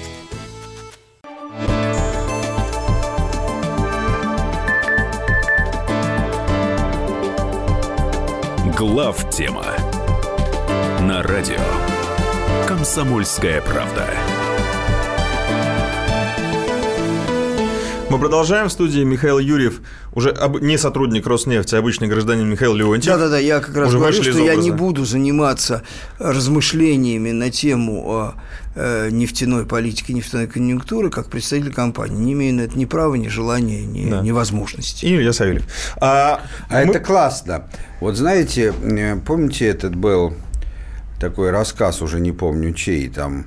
Глав тема на радио «Комсомольская правда». Мы продолжаем в студии Михаил Юрьев, уже об- не сотрудник Роснефти, а обычный гражданин Михаил Леонтьев. Да-да-да, я как раз Уже говорю, что я не буду заниматься размышлениями на тему о, э, нефтяной политики, нефтяной конъюнктуры как представитель компании. Не имею на это ни права, ни желания, ни, Да. ни возможности. И Илья Савельев. А, А мы- это классно. Вот знаете, э, помните, этот был такой рассказ, уже не помню чей, там,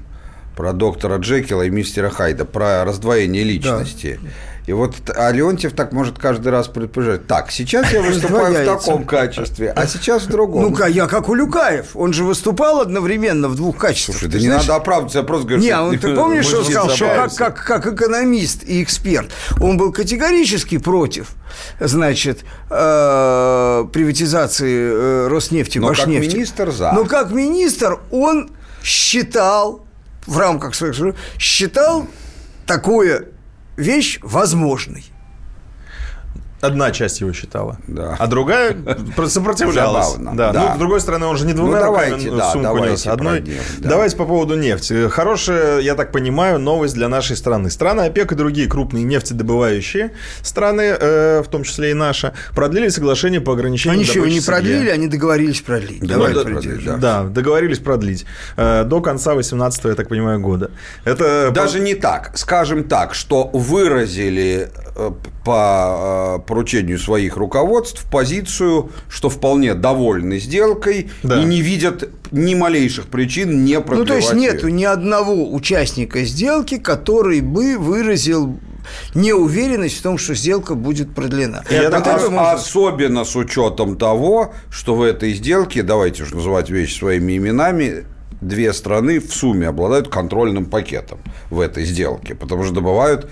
про доктора Джекила и мистера Хайда, про раздвоение личности. И вот а Леонтьев так может каждый раз предположить. Так, сейчас я выступаю в таком качестве, а сейчас в другом. Ну-ка, я как Улюкаев. Он же выступал одновременно в двух качествах. Слушай, да не надо оправдываться, я просто говорю, Не, что- он, ты помнишь, что не сказал, что как, как, как экономист и эксперт, он был категорически против, значит, э, приватизации э, Роснефти, Но как Башнефти. министр за. Но как министр он считал, в рамках своих, считал такую вещь возможной. Одна часть его считала, Да. а другая про- сопротивлялась. Забавно, Да. да. Ну, с другой стороны, он же не двумя Ну, руками давайте, ну, да, сумку давайте нес, одной. нефть, да. Давайте по поводу нефти. Хорошая, я так понимаю, новость для нашей страны. Страны ОПЕК и другие крупные нефтедобывающие страны, э, в том числе и наша, продлили соглашение по ограничению Они ничего добычи не продлили, они договорились продлить. Давай да, придержим. да. Да, договорились продлить э, до конца 18 я так понимаю, года. Это Даже не так. Скажем так, что выразили э, по э, поручению своих руководств позицию, что вполне довольны сделкой Да. и не видят ни малейших причин не продлевать Ну, то есть нету ни одного участника сделки, который бы выразил неуверенность в том, что сделка будет продлена. Я Это ос- можно- особенно с учетом того, что в этой сделке, давайте уж называть вещи своими именами, две страны в сумме обладают контрольным пакетом в этой сделке, потому что добывают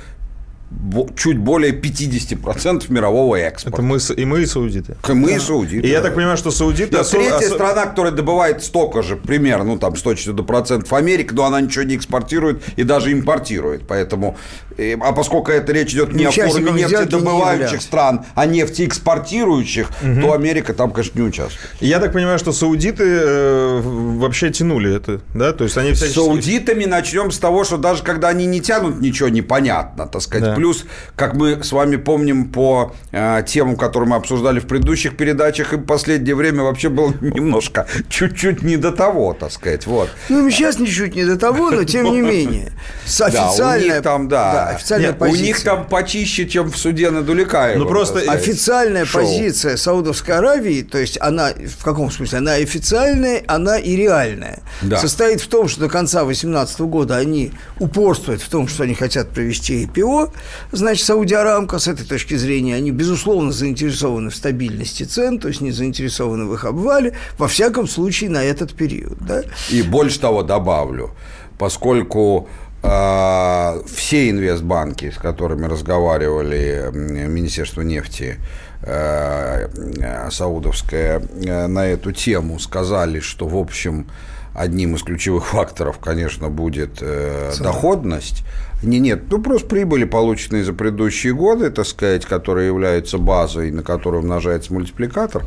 чуть более 50% мирового экспорта. это мы и мы и саудиты. Мы и саудиты. И я да. так понимаю, что саудиты... Да, осо- третья осо- страна, которая добывает столько же, примерно, ну, там, 104% Америка, но она ничего не экспортирует и даже импортирует. Поэтому, э, а поскольку это речь идет не о не нефтедобывающих являются. стран, а нефтеэкспортирующих, то Америка там, конечно, не участвует. Я так понимаю, что саудиты э, вообще тянули это, да? То есть они С всячески... саудитами начнем с того, что даже когда они не тянут, ничего непонятно, так сказать. Да. Плюс, как мы с вами помним по э, темам, которые мы обсуждали в предыдущих передачах, им в последнее время вообще было немножко, чуть-чуть не до того, так сказать. Вот. Ну, сейчас ничуть не до того, но тем не менее. С Да, у них там, да, официальная Нет, у позиция. них там почище, чем в суде над Уликаевым. Ну, просто. Официальная Шоу. позиция Саудовской Аравии, то есть она, в каком смысле, она официальная, она и реальная, Да. состоит в том, что до конца 2018 года они упорствуют в том, что они хотят провести IPO, значит, Сауди Арамко, с этой точки зрения, они, безусловно, заинтересованы в стабильности цен, то есть не заинтересованы в их обвале, во всяком случае, на этот период. Да? И больше того добавлю, поскольку э, все инвестбанки, с которыми разговаривали Министерство нефти э, э, саудовское э, на эту тему, сказали, что, в общем, одним из ключевых факторов, конечно, будет э, доходность. Не, нет, ну просто прибыли, полученные за предыдущие годы, так сказать, которые являются базой, на которую умножается мультипликатор.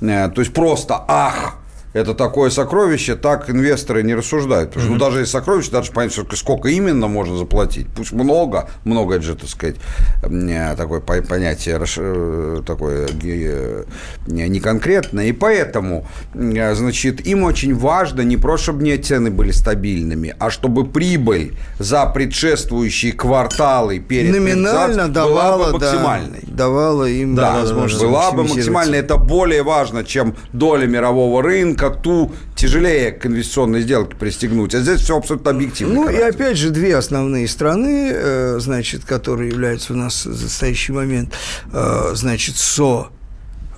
Э, То есть просто ах, это такое сокровище, так инвесторы не рассуждают. Потому что ну, даже если сокровище, даже понятно, сколько- именно можно заплатить. Пусть много, много это же, так сказать, э, такое по- понятие э, такое э, не конкретное. И поэтому, значит, им очень важно не просто, чтобы не цены были стабильными, а чтобы прибыль за предшествующие кварталы перед Номинально давала, была бы да, максимальной. давала им Да, возможность была бы максимизировать максимально, это более важно, чем доля мирового рынка, ту тяжелее к инвестиционной сделке пристегнуть. А здесь все абсолютно объективно. Ну и опять же две основные страны, э, значит, которые являются у нас в настоящий момент, э, значит, со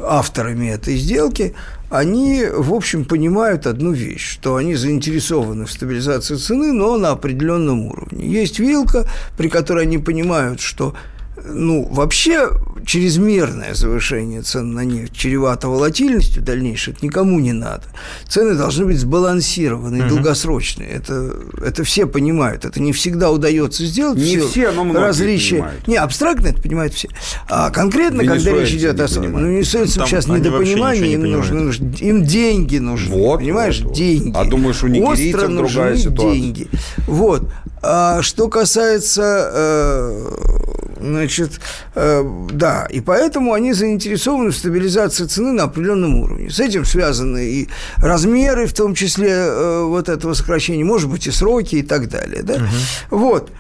авторами этой сделки, они, в общем, понимают одну вещь, что они заинтересованы в стабилизации цены, но на определенном уровне. Есть вилка, при которой они понимают, что ну, вообще чрезмерное завышение цен на нефть чревато волатильностью дальнейшей, это никому не надо. Цены должны быть сбалансированы и долгосрочные. Это, это все понимают. Это не всегда удается сделать. Не в силу все, но многие различия. понимают. Не, абстрактно это понимают все. А конкретно, когда речь идет о... понимают. Ну, венесуэльцам сейчас недопонимание, им, нужно, нужно- им деньги нужны. Вот, понимаешь, вот, вот. деньги. А думаешь, у нигерийцев Остро другая нужны ситуация? деньги. Вот. А что касается, э, значит, э, да, и поэтому они заинтересованы в стабилизации цены на определенном уровне. С этим связаны и размеры, в том числе э, вот этого сокращения, может быть, и сроки и так далее. Да? Вот.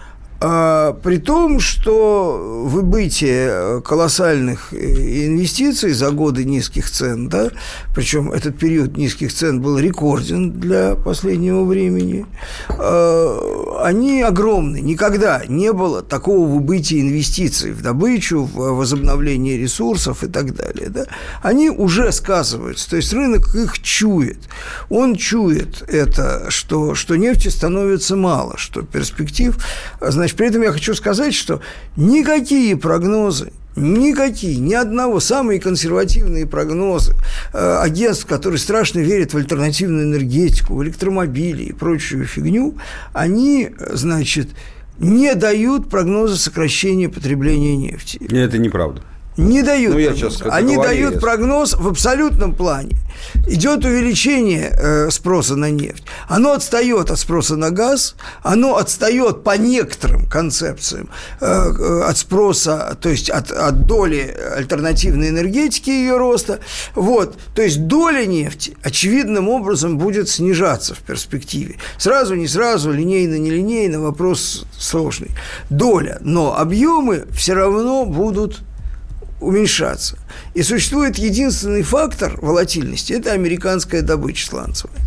А, при том, что выбытие колоссальных инвестиций за годы низких цен, да, причем этот период низких цен был рекорден для последнего времени, а, они огромны. Никогда не было такого выбытия инвестиций в добычу, в возобновление ресурсов и так далее. Да. Они уже сказываются, то есть рынок их чует. Он чует это, что, что нефти становится мало, что перспектив... Значит, при этом я хочу сказать, что никакие прогнозы Никакие, ни одного. Самые консервативные прогнозы э, агентств, которые страшно верят в альтернативную энергетику, в электромобили и прочую фигню, они, значит, не дают прогноза сокращения потребления нефти. Это неправда. Не дают. Ну, я сейчас Они дают прогноз в абсолютном плане. Идет увеличение э, спроса на нефть. Оно отстает от спроса на газ, оно отстает по некоторым концепциям э, э, от спроса, то есть от, от доли альтернативной энергетики ее роста. Вот. То есть доля нефти очевидным образом будет снижаться в перспективе. Сразу, не сразу, линейно, не линейно, вопрос сложный. Доля, но объемы все равно будут уменьшаться. И существует единственный фактор волатильности – это американская добыча сланцевая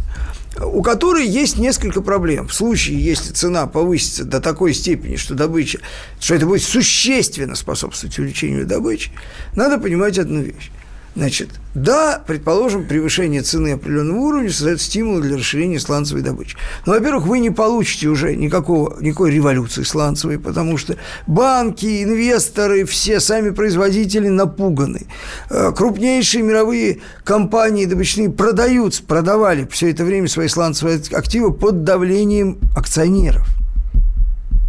у которой есть несколько проблем. В случае, если цена повысится до такой степени, что добыча, что это будет существенно способствовать увеличению добычи, надо понимать одну вещь. Значит, да, предположим, превышение цены определенного уровня создает стимул для расширения сланцевой добычи. Но, во-первых, вы не получите уже никакого, никакой революции сланцевой, потому что банки, инвесторы, все сами производители напуганы. Э, Крупнейшие мировые компании добычные продают, продавали все это время свои сланцевые активы под давлением акционеров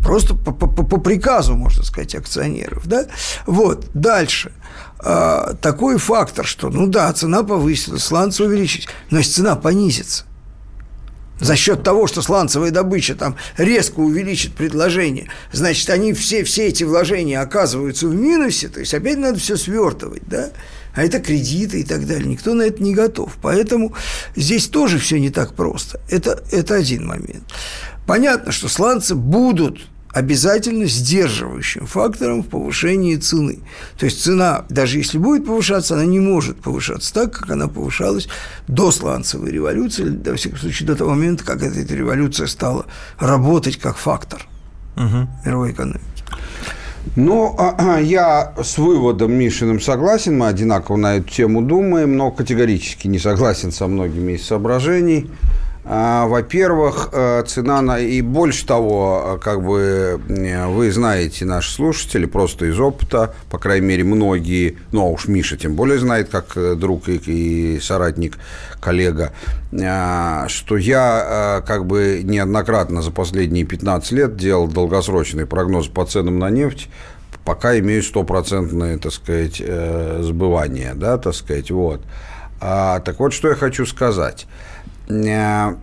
просто по, по, по приказу, можно сказать, акционеров. Да? Вот, дальше. А, такой фактор, что, ну да, цена повысилась, сланцы увеличить, но если цена понизится, за счет того, что сланцевая добыча там резко увеличит предложение, значит, они все, все эти вложения оказываются в минусе, то есть опять надо все свертывать, да? А это кредиты и так далее. Никто на это не готов. Поэтому здесь тоже все не так просто. Это, это один момент. Понятно, что сланцы будут обязательно сдерживающим фактором в повышении цены. То есть цена, даже если будет повышаться, она не может повышаться так, как она повышалась до сланцевой революции, или, во всяком случае, до того момента, как эта, эта революция стала работать как фактор Мгм. мировой экономики. Ну, а, я с выводом Мишиным согласен, мы одинаково на эту тему думаем, но категорически не согласен со многими из соображений. А, Во-первых, э, цена на... И больше того, э, как бы э, вы знаете, наши слушатели, просто из опыта, по крайней мере, многие, ну, а уж Миша тем более знает, как друг и, и соратник, коллега, что я как бы неоднократно за последние 15 лет делал долгосрочный прогноз по ценам на нефть, пока имею стопроцентное, так сказать, сбывание, да, так сказать, вот. А, так вот, что я хочу сказать. Э,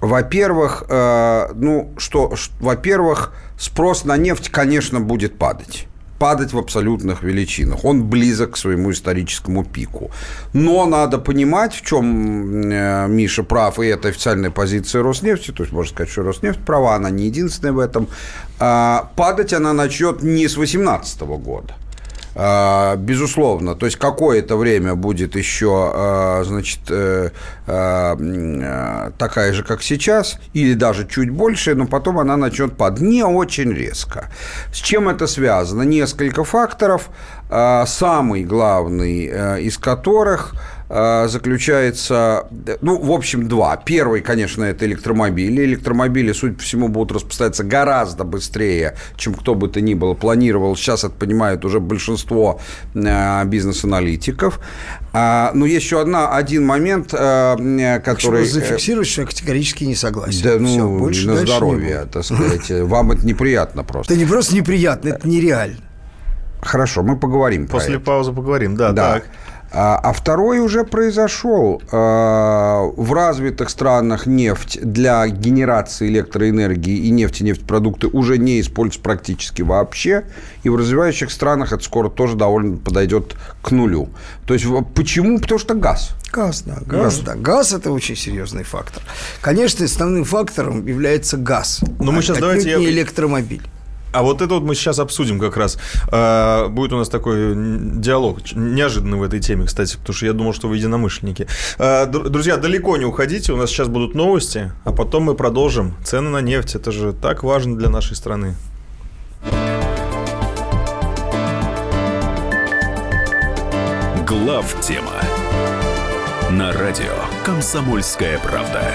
Во-первых, э, ну, что, во-первых, спрос на нефть, конечно, будет падать. Падать в абсолютных величинах. Он близок к своему историческому пику. Но надо понимать, в чем э, Миша прав, и это официальная позиция Роснефти, то есть можно сказать, что Роснефть права, она не единственная в этом. А, Падать она начнет не с 2018 года. А, Безусловно, то есть какое-то время будет еще, а, значит, э, а, такая же, как сейчас, или даже чуть больше, но потом она начнет падать не очень резко. С чем это связано? Несколько факторов, самый главный э, из которых заключается, ну, в общем, два. Первый, конечно, это электромобили. Электромобили, судя по всему, будут распространяться гораздо быстрее, чем кто бы то ни было планировал. Сейчас это понимают уже большинство э, бизнес-аналитиков. А, но есть еще одна, один момент, э, который... Чтобы зафиксировать, что я категорически не согласен. Да, ну, Всё, больше на здоровье, так сказать. Вам это неприятно просто. Это не просто неприятно, это нереально. Хорошо, мы поговорим про После паузы поговорим. Да, Да. так. А, а второй уже произошел. А, В развитых странах нефть для генерации электроэнергии и нефть и нефтепродукты уже не используются практически вообще. И в развивающих странах это скоро тоже довольно подойдет к нулю. То есть почему? Потому что газ. Газ, да, газ, да. Газ – это очень серьезный фактор. Конечно, основным фактором является газ. Но мы а щас отнюдь давайте я- не электромобиль. А вот это вот мы сейчас обсудим как раз. А, будет у нас такой диалог, неожиданный в этой теме, кстати, потому что я думал, что вы единомышленники. А, др- друзья, далеко не уходите, у нас сейчас будут новости, а потом мы продолжим. Цены на нефть, это же так важно для нашей страны. Глав тема на радио Комсомольская правда.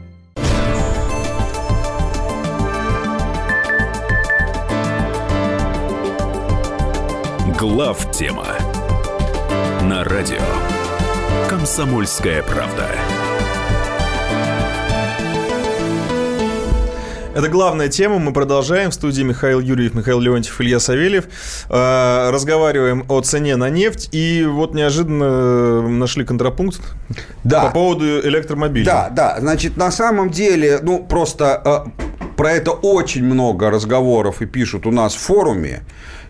Глав тема на радио Комсомольская правда. Это главная тема. Мы продолжаем. В студии Михаил Юрьев, Михаил Леонтьев, Илья Савельев. Э, Разговариваем о цене на нефть. И вот неожиданно нашли контрапункт Да. по поводу электромобилей. Да, да. Значит, на самом деле, ну, просто э, про это очень много разговоров и пишут у нас в форуме.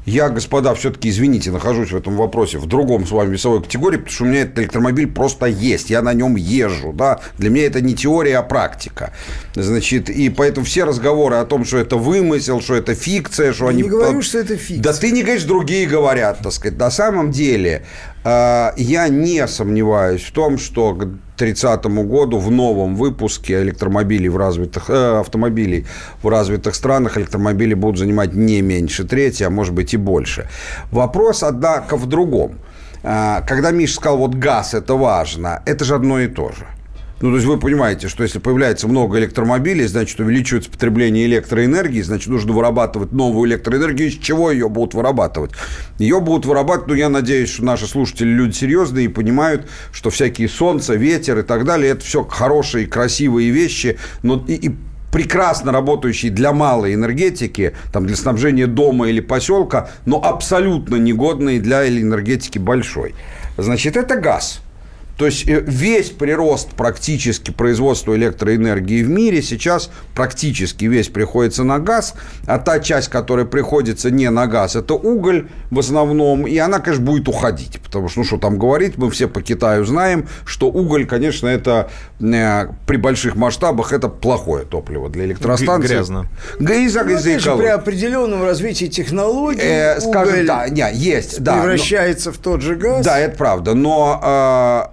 Я, господа, все-таки, извините, нахожусь в этом вопросе в другом с вами весовой категории, потому что у меня этот электромобиль просто есть, я на нем езжу, да, для меня это не теория, а практика, значит, и поэтому все разговоры о том, что это вымысел, что это фикция, что Я они... не говорю, что это фикция. Да ты не говоришь, другие говорят, так сказать. На самом деле, я не сомневаюсь в том, что к 30 году в новом выпуске электромобилей в развитых, э, автомобилей в развитых странах электромобили будут занимать не меньше трети, а может быть и больше. Вопрос, однако, в другом. Э, Когда Миша сказал, вот газ это важно, это же одно и то же. Ну, то есть вы понимаете, что если появляется много электромобилей, значит, увеличивается потребление электроэнергии, значит, нужно вырабатывать новую электроэнергию. Из чего ее будут вырабатывать? Ее будут вырабатывать, ну, я надеюсь, что наши слушатели люди серьезные и понимают, что всякие солнце, ветер и так далее, это все хорошие, красивые вещи, но и, и прекрасно работающие для малой энергетики, там, для снабжения дома или поселка, но абсолютно негодные для энергетики большой. Значит, это газ. То есть э, весь прирост практически производства электроэнергии в мире сейчас практически весь приходится на газ, а та часть, которая приходится не на газ, это уголь в основном, и она, конечно, будет уходить, потому что, ну что там говорить, мы все по Китаю знаем, что уголь, конечно, это э, при больших масштабах это плохое топливо для электростанций. грязно. Г- и за- Ну, из-за опять же, при определенном развитии технологий Э, скажем, уголь да, не, есть, да. но- превращается в тот же газ. Да, это правда. Но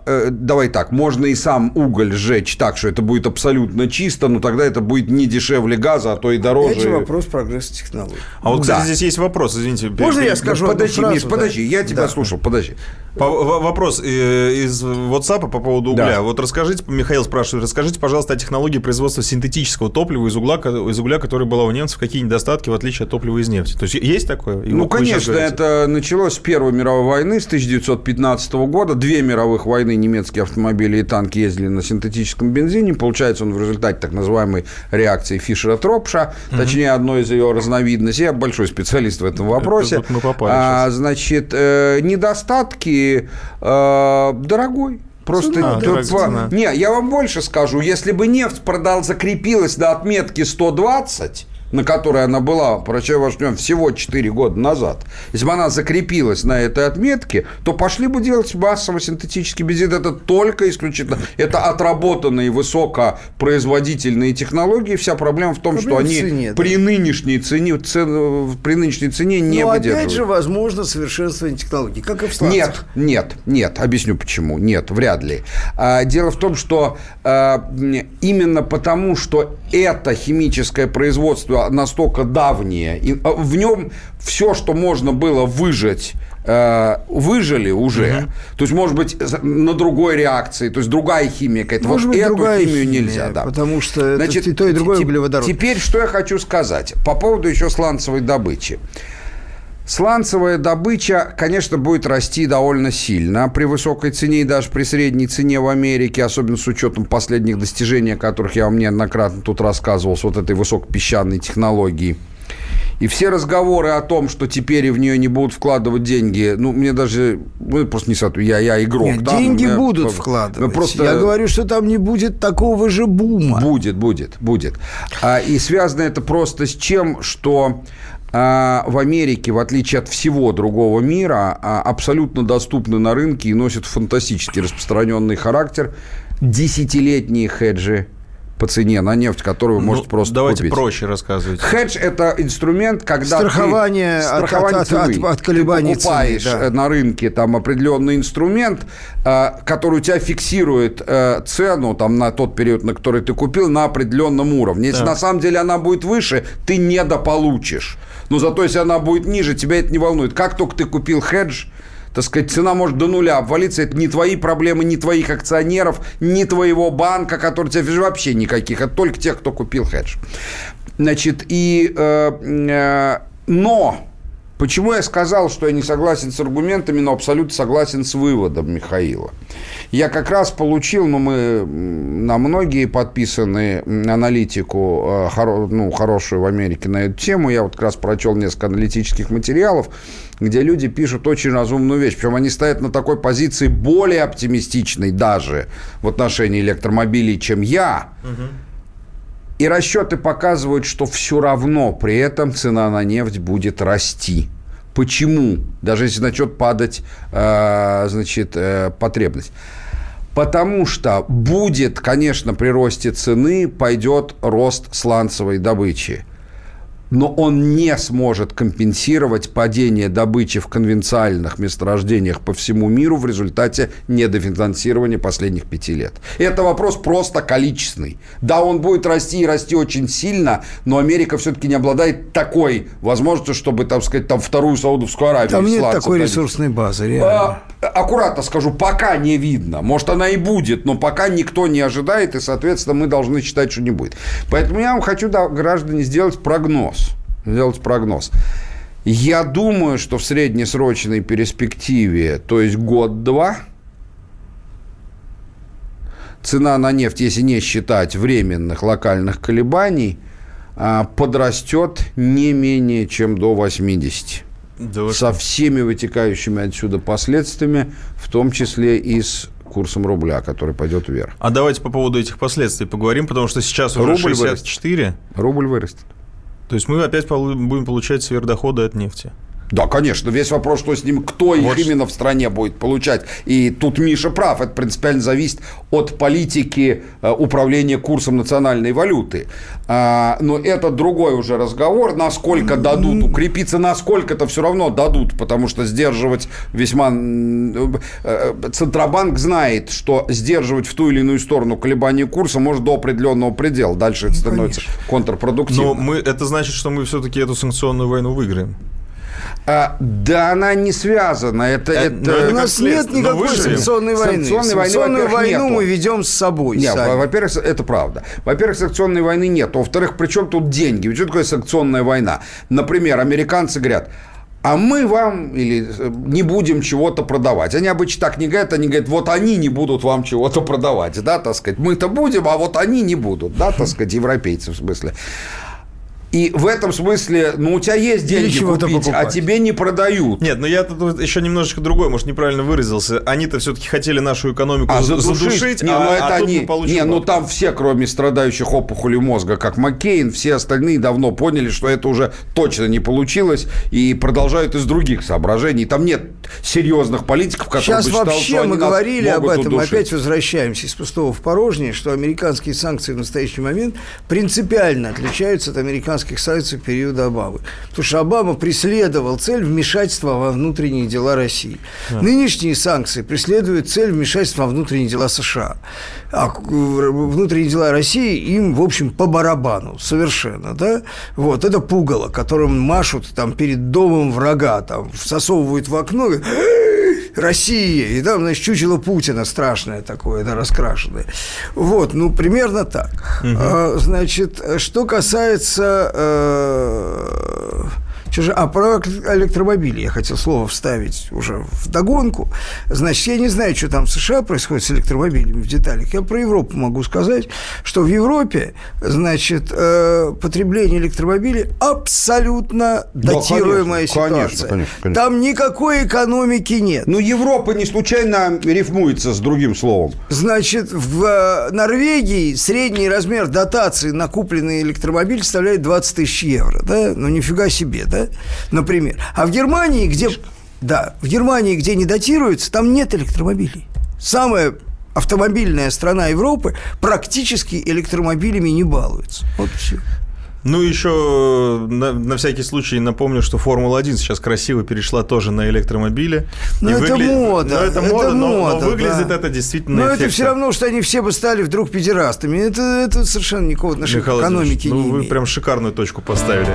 э, э, давай так, можно и сам уголь сжечь так, что это будет абсолютно чисто, но тогда это будет не дешевле газа, а то и дороже. Же вопрос прогресса технологий. А вот, кстати, Да. здесь есть вопрос, извините. Можно я скажу Ну, подожди, фразу, Миш, да? подожди, я тебя Да. слушал, подожди. По- вопрос э, из WhatsApp по поводу угля. Да. Вот расскажите, Михаил спрашивает, расскажите, пожалуйста, о технологии производства синтетического топлива из угля, ко- из угля, который была у немцев, какие недостатки в отличие от топлива из нефти. То есть есть такое? И Ну, вот конечно, это началось с Первой мировой войны, с 1915 года. Две мировых войны немецкие автомобили и танки ездили на синтетическом бензине. Получается, он в результате так называемой реакции Фишера-Тропша, точнее, одной из ее разновидностей. Я большой специалист в этом вопросе. тут мы попали А, значит, э, недостатки э, дорогой. Просто Цена, это дорогая по- цена. не, я вам больше скажу. Если бы нефть продал, закрепилась до отметки 120, на которой она была, прощай ваш днем, всего 4 года назад, если бы она закрепилась на этой отметке, то пошли бы делать массово синтетический бензин. Это только исключительно, это отработанные высокопроизводительные технологии. Вся проблема в том, Проблема что в они цене, да. при нынешней цене, цен- при нынешней цене не Но выдерживают. опять же, возможно совершенствование технологий, как и в сланцах. Нет, нет, нет. Объясню почему. Нет, вряд ли. А, Дело в том, что а, именно потому, что это химическое производство настолько давнее, и а, в нем все, что можно было выжать э, выжили уже. То есть, может быть, на другой реакции, то есть другая химия какая-то. Может вот быть, эту другая химию химия, нельзя, да. потому что это и то, и другое углеводород. Теперь что я хочу сказать по поводу еще сланцевой добычи. Сланцевая добыча, конечно, будет расти довольно сильно при высокой цене и даже при средней цене в Америке, особенно с учетом последних достижений, о которых я вам неоднократно тут рассказывал, с вот этой высокопесчаной технологией. И все разговоры о том, что теперь в нее не будут вкладывать деньги, ну, мне даже, ну, просто не соответствует. Я, я игрок. Нет, да, деньги мне- будут ну, вкладывать. Просто... Я говорю, что там не будет такого же бума. Будет, будет, будет. А, и связано это просто с чем, что в Америке, в отличие от всего другого мира, а, абсолютно доступны на рынке и носят фантастически распространенный характер десятилетние хеджи по цене на нефть, которую вы Ну, можете просто давайте купить. проще рассказывайте. Хедж – это инструмент, когда Страхование ты, от- страхование от- от- от колебаний Ты покупаешь цены, да. э, на рынке там определенный инструмент, э, который у тебя фиксирует э, цену там на тот период, на который ты купил, на определенном уровне. Если Да. на самом деле она будет выше, ты недополучишь. Но зато если она будет ниже, тебя это не волнует. Как только ты купил хедж, так сказать, цена может до нуля обвалиться. Это не твои проблемы, не твоих акционеров, не твоего банка, который тебе вообще никаких. Это только тех, кто купил хедж. Значит, и... э, э, но... Почему я сказал, что я не согласен с аргументами, но абсолютно согласен с выводом Михаила? Я как раз получил, ну, мы на многие подписаны аналитику, э, хоро- ну, хорошую в Америке на эту тему. Я вот как раз прочел несколько аналитических материалов, где люди пишут очень разумную вещь. Причем они стоят на такой позиции более оптимистичной даже в отношении электромобилей, чем я. И расчеты показывают, что все равно при этом цена на нефть будет расти. Почему? Даже если начнет падать э, значит, э, потребность. Потому что будет, конечно, при росте цены пойдет рост сланцевой добычи. Но он не сможет компенсировать падение добычи в конвенциальных месторождениях по всему миру в результате недофинансирования последних пяти лет. Это вопрос просто количественный. Да, он будет расти и расти очень сильно, но Америка все-таки не обладает такой возможностью, чтобы, так сказать, там вторую Саудовскую Аравию Там нет такой добить. ресурсной базы, реально. А, аккуратно скажу, пока не видно. Может, она и будет, но пока никто не ожидает, и, соответственно, мы должны считать, что не будет. Поэтому я вам хочу, да, граждане, сделать прогноз. Сделать прогноз. Я думаю, что в среднесрочной перспективе, то есть год-два, цена на нефть, если не считать временных локальных колебаний, а, подрастет не менее чем до 80 Да со всеми вытекающими отсюда последствиями, в том числе и с курсом рубля, который пойдет вверх. А давайте по поводу этих последствий поговорим, потому что сейчас уже Рубль 64, Рубль вырастет. То есть мы опять будем получать сверхдоходы от нефти. Да, конечно. Весь вопрос, что с ним, кто их Вот. именно в стране будет получать. И тут Миша прав. Это принципиально зависит от политики э, управления курсом национальной валюты. А, но это другой уже разговор. Насколько дадут укрепиться, насколько-то все равно дадут. Потому что сдерживать весьма... м, э, Центробанк знает, что сдерживать в ту или иную сторону колебания курса может до определенного предела. Дальше это становится контрпродуктивно. Но мы, это значит, что мы все-таки эту санкционную войну выиграем. А, да, она не связана. Это, Э, это... У нас нет никакой санкционной войны. Санкционной войны, Санкционную войну нету. мы ведем с собой Нет, во-первых, это правда. Во-первых, санкционной войны нет. Во-вторых, при чем тут деньги? Ведь что такое санкционная война? Например, американцы говорят, а мы вам или э, не будем чего-то продавать. Они обычно так не говорят, они говорят, вот они не будут вам чего-то продавать, да, так сказать. Мы-то будем, а вот они не будут, да, так сказать, европейцы в смысле. И в этом смысле, ну, у тебя есть деньги купить, а покупать. тебе не продают. Нет, но я тут еще немножечко другой, может, неправильно выразился. Они-то все-таки хотели нашу экономику А за- задушить? задушить, не, а, ну это а тут они. получим не, ну там все, кроме страдающих опухолью мозга, как Маккейн, все остальные давно поняли, что это уже точно не получилось и продолжают из других соображений. Там нет серьезных политиков, которые Сейчас бы считал, вообще что они мы говорили об этом, удушить. опять возвращаемся из пустого в порожнее, что американские санкции в настоящий момент принципиально отличаются от американских санкций периода Обамы. Потому что Обама преследовал цель вмешательства во внутренние дела России. Нынешние санкции преследуют цель вмешательства во внутренние дела США. А внутренние дела России им, в общем, по барабану совершенно, да? Вот, это пугало, которым машут там перед домом врага, там, всосовывают в окно, и Россия, и там, значит, чучело Путина страшное такое, да, раскрашенное. Вот, ну, примерно так. А, Значит, что касается э, Же, а про электромобили я хотел слово вставить уже в догонку. Значит, я не знаю, что там в США происходит с электромобилями в деталях. Я про Европу могу сказать, что в Европе, значит, э, потребление электромобилей абсолютно Да, датируемая конечно, конечно, ситуация. конечно, конечно. Там никакой экономики нет. Ну, Европа не случайно рифмуется с другим словом. Значит, в э, Норвегии средний размер дотации на купленный электромобиль составляет 20 тысяч евро, да? Ну, нифига себе, да? Например. А в Германии, где... Да, в Германии, где не датируется, там нет электромобилей. Самая автомобильная страна Европы практически электромобилями не балуется. Вот все. Ну, еще на, на всякий случай напомню, что Формула-1 сейчас красиво перешла тоже на электромобили. Ну, И это выгля- мода. Ну, это это мода, но- но, выглядит да. это действительно Но это эффектно. все равно, что они все бы стали вдруг педерастами. Это, это совершенно никакого отношения Михаил к экономике ну, не вы имеет. прям шикарную точку поставили.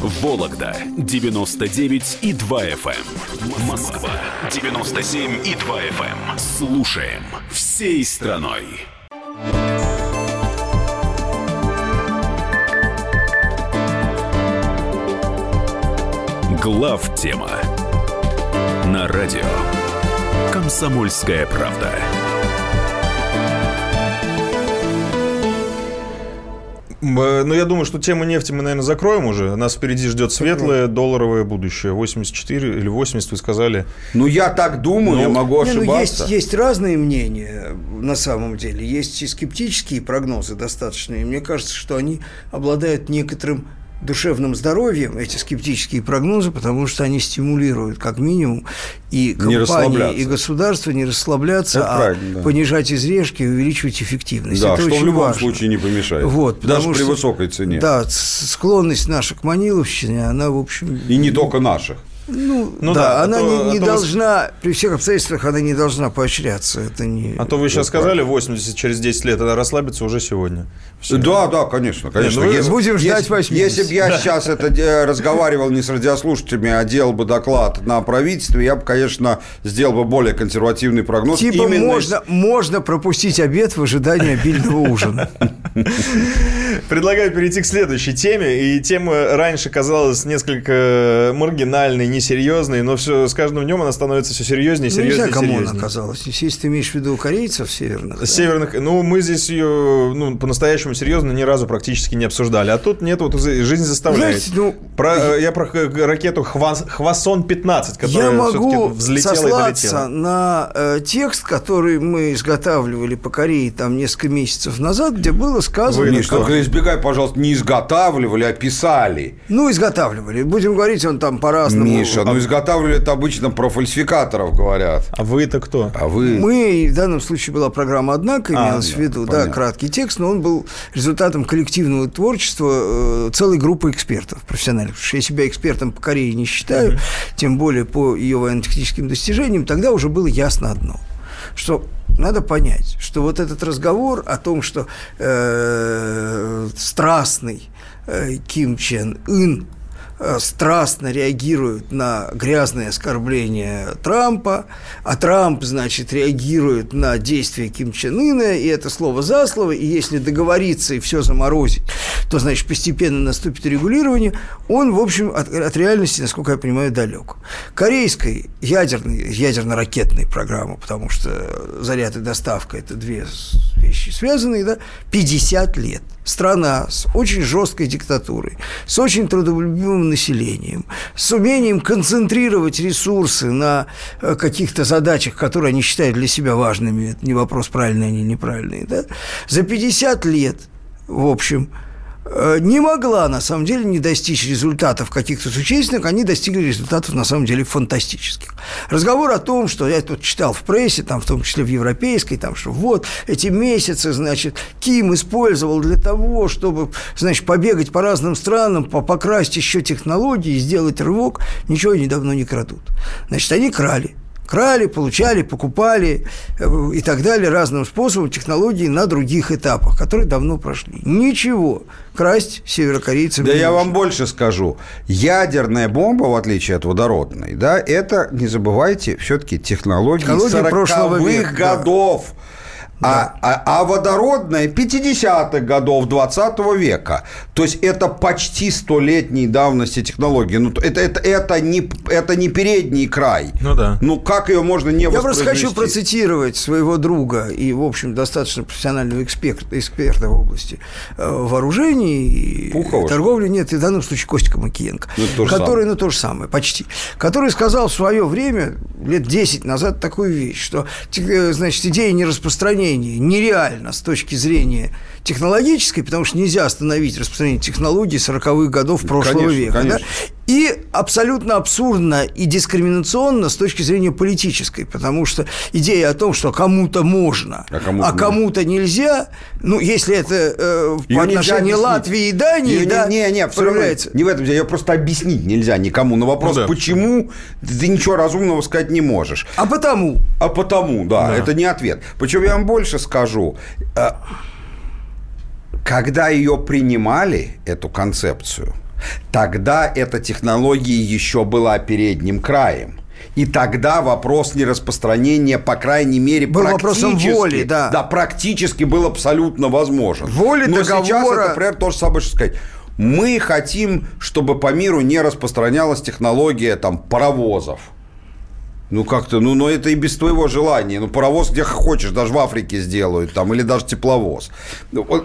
Вологда 99 и 2 FM. Москва 97 и 2 FM. Слушаем всей страной. Глав тема на радио Комсомольская правда. Ну, я думаю, что тему нефти мы, наверное, закроем уже. Нас впереди ждет светлое долларовое будущее. 84 или 80, вы сказали. Ну, я так думаю, Ну, я могу Не, ну, ошибаться. есть, есть разные мнения на самом деле. Есть и скептические прогнозы достаточные. Мне кажется, что они обладают некоторым душевным здоровьем, эти скептические прогнозы, потому что они стимулируют, как минимум, и компании, и государство не расслабляться, Это а да. понижать изрешки и увеличивать эффективность. Да, Это что в любом важно. случае не помешает. Вот, Даже при что- высокой цене. Да, склонность наша к Маниловщине, она, в общем... И не только наших. Ну, Ну да, да, а она то- не, а не вы- должна, при всех обстоятельствах, она не должна поощряться. Это не... А то вы сейчас сказали 80 через 10 лет, а расслабиться уже сегодня. Всё. Да, да, конечно, конечно. ну вы- Будем ждать если, 80. если бы я сейчас это разговаривал не с радиослушателями, а делал бы доклад на правительстве, я бы, конечно, сделал бы более консервативный прогноз. Типа именно можно, можно пропустить обед в ожидании обильного ужина. Предлагаю перейти к следующей теме. И тема раньше казалась несколько маргинальной, несерьезной, но все, с каждым днем она становится все серьезнее, Ну, не серьезнее, кому она серьезнее. оказалась. Если ты имеешь в виду корейцев северных. да? Северных, ну, мы здесь ее, ну, по-настоящему серьезно ни разу практически не обсуждали. А тут нет, вот жизнь заставляет. Знаете, ну, Про, э, я про х- ракету Хвас- Хвасон-15, Я которая могу все-таки взлетела и долетела. на э, текст, который мы изготавливали по Корее там несколько месяцев назад, где было сказано, Вы, только избегай, пожалуйста, не изготавливали, а писали. ну, изготавливали. Будем говорить, он там по-разному. Миша, ну изготавливали это обычно про фальсификаторов говорят. А вы-то кто? А вы... Мы, в данном случае была программа «Однако», А, имелось в да, виду, да, краткий текст, но он был результатом коллективного творчества э, целой группы экспертов профессиональных. Потому что я себя экспертом по Корее не считаю, тем более по ее военно-техническим достижениям, тогда уже было ясно одно, что надо понять, что вот этот разговор о том, что э, страстный э, Ким Чен Ын страстно реагирует на грязные оскорбления Трампа, а Трамп, значит, реагирует на действия Ким Чен Ына, и это слово за слово, и если договориться и все заморозить, то, значит, постепенно наступит регулирование, он, в общем, от, от реальности, насколько я понимаю, далек. Корейской ядерной, ядерно-ракетной программы, потому что заряд и доставка – это две вещи связанные, да, 50 лет. Страна с очень жесткой диктатурой, с очень трудолюбивым населением, с умением концентрировать ресурсы на э, каких-то задачах, которые они считают для себя важными, это не вопрос, правильные они неправильные, да, за 50 лет, в общем, не могла, на самом деле, не достичь результатов каких-то существенных, они достигли результатов, на самом деле, фантастических. Разговор о том, что я тут читал в прессе, там, в том числе в европейской, там, что вот эти месяцы, значит, Ким использовал для того, чтобы, значит, побегать по разным странам, покрасть еще технологии, сделать рывок, ничего они давно не крадут. Значит, они крали крали, получали, покупали э, и так далее разным способом технологии на других этапах, которые давно прошли. Ничего красть северокорейцам. Да я нужно. вам больше скажу. Ядерная бомба, в отличие от водородной, да, это, не забывайте, все-таки технологии, технологии 40-х годов. Да. А, а, а водородная 50-х годов 20 века. То есть это почти столетней давности технологии. Ну, это, это, это, не, это не передний край. Ну да. Ну как ее можно не Я просто хочу процитировать своего друга и, в общем, достаточно профессионального эксперта, эксперта в области э, вооружений и Пухова, торговли. Нет, и в данном случае Костика Макиенко. Ну, который, ну то же самое, почти. Который сказал в свое время, лет 10 назад, такую вещь, что, э, значит, идея нераспространения распространение нереально с точки зрения технологической, потому что нельзя остановить распространение технологий 40-х годов прошлого конечно, века. Конечно. Да? И абсолютно абсурдно и дискриминационно с точки зрения политической, потому что идея о том, что кому-то можно, а кому-то, а кому-то нельзя, ну, если это э, по отношению Латвии и Дании, ее да, не, не, не, проявляется. Не в этом дело, ее просто объяснить нельзя никому. На вопрос, ну, да. почему, ты ничего разумного сказать не можешь. А потому. А потому, да, да. это не ответ. Причем я вам больше скажу. Когда ее принимали, эту концепцию, тогда эта технология еще была передним краем. И тогда вопрос нераспространения, по крайней мере, был вопросом воли, да. Да, практически был абсолютно возможен. Воли Но договора... сейчас это, например, то же самое, что сказать. Мы хотим, чтобы по миру не распространялась технология там, паровозов. Ну, как-то, ну, но это и без твоего желания. Ну, паровоз где хочешь, даже в Африке сделают, там, или даже тепловоз.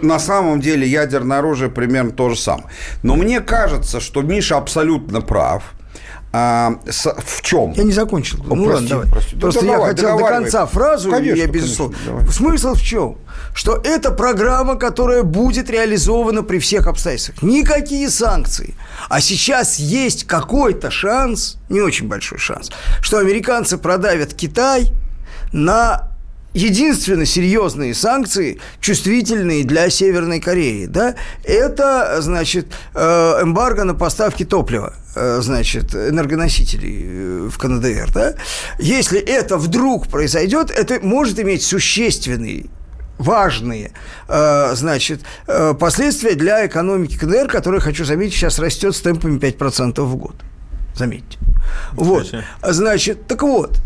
На самом деле ядерное оружие примерно то же самое. Но мне кажется, что Миша абсолютно прав. А, с, в чем? Я не закончил. О, ну, прости, ладно, давай. Прости. Просто да, я давай, хотел до конца фразу, конечно, я без конечно, Смысл в чем? Что это программа, которая будет реализована при всех обстоятельствах. Никакие санкции. А сейчас есть какой-то шанс, не очень большой шанс, что американцы продавят Китай на единственно серьезные санкции, чувствительные для Северной Кореи, да, это, значит, э, эмбарго на поставки топлива, значит, энергоносителей э, в КНДР, да. Если это вдруг произойдет, это может иметь существенный важные, значит, последствия для экономики КНР, которая, хочу заметить, сейчас растет с темпами 5% в год. Заметьте. Вот. Значит, так вот,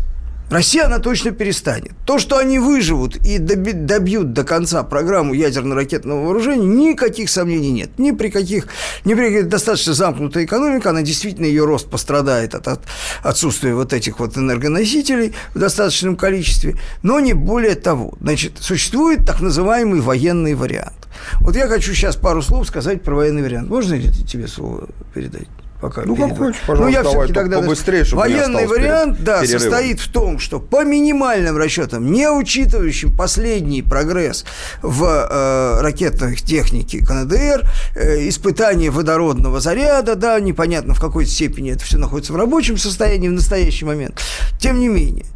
Россия, она точно перестанет. То, что они выживут и добьют до конца программу ядерно-ракетного вооружения, никаких сомнений нет. Ни при каких, ни при каких достаточно замкнутая экономика, она действительно, ее рост пострадает от, от отсутствия вот этих вот энергоносителей в достаточном количестве, но не более того. Значит, существует так называемый военный вариант. Вот я хочу сейчас пару слов сказать про военный вариант. Можно ли тебе слово передать? Пока. Ну, как хочешь, пожалуйста, ну, я давай, тогда побыстрее, чтобы Военный вариант, да, перерывом. состоит в том, что по минимальным расчетам, не учитывающим последний прогресс в э, ракетной технике КНДР, э, испытание водородного заряда, да, непонятно в какой степени это все находится в рабочем состоянии в настоящий момент, тем не менее,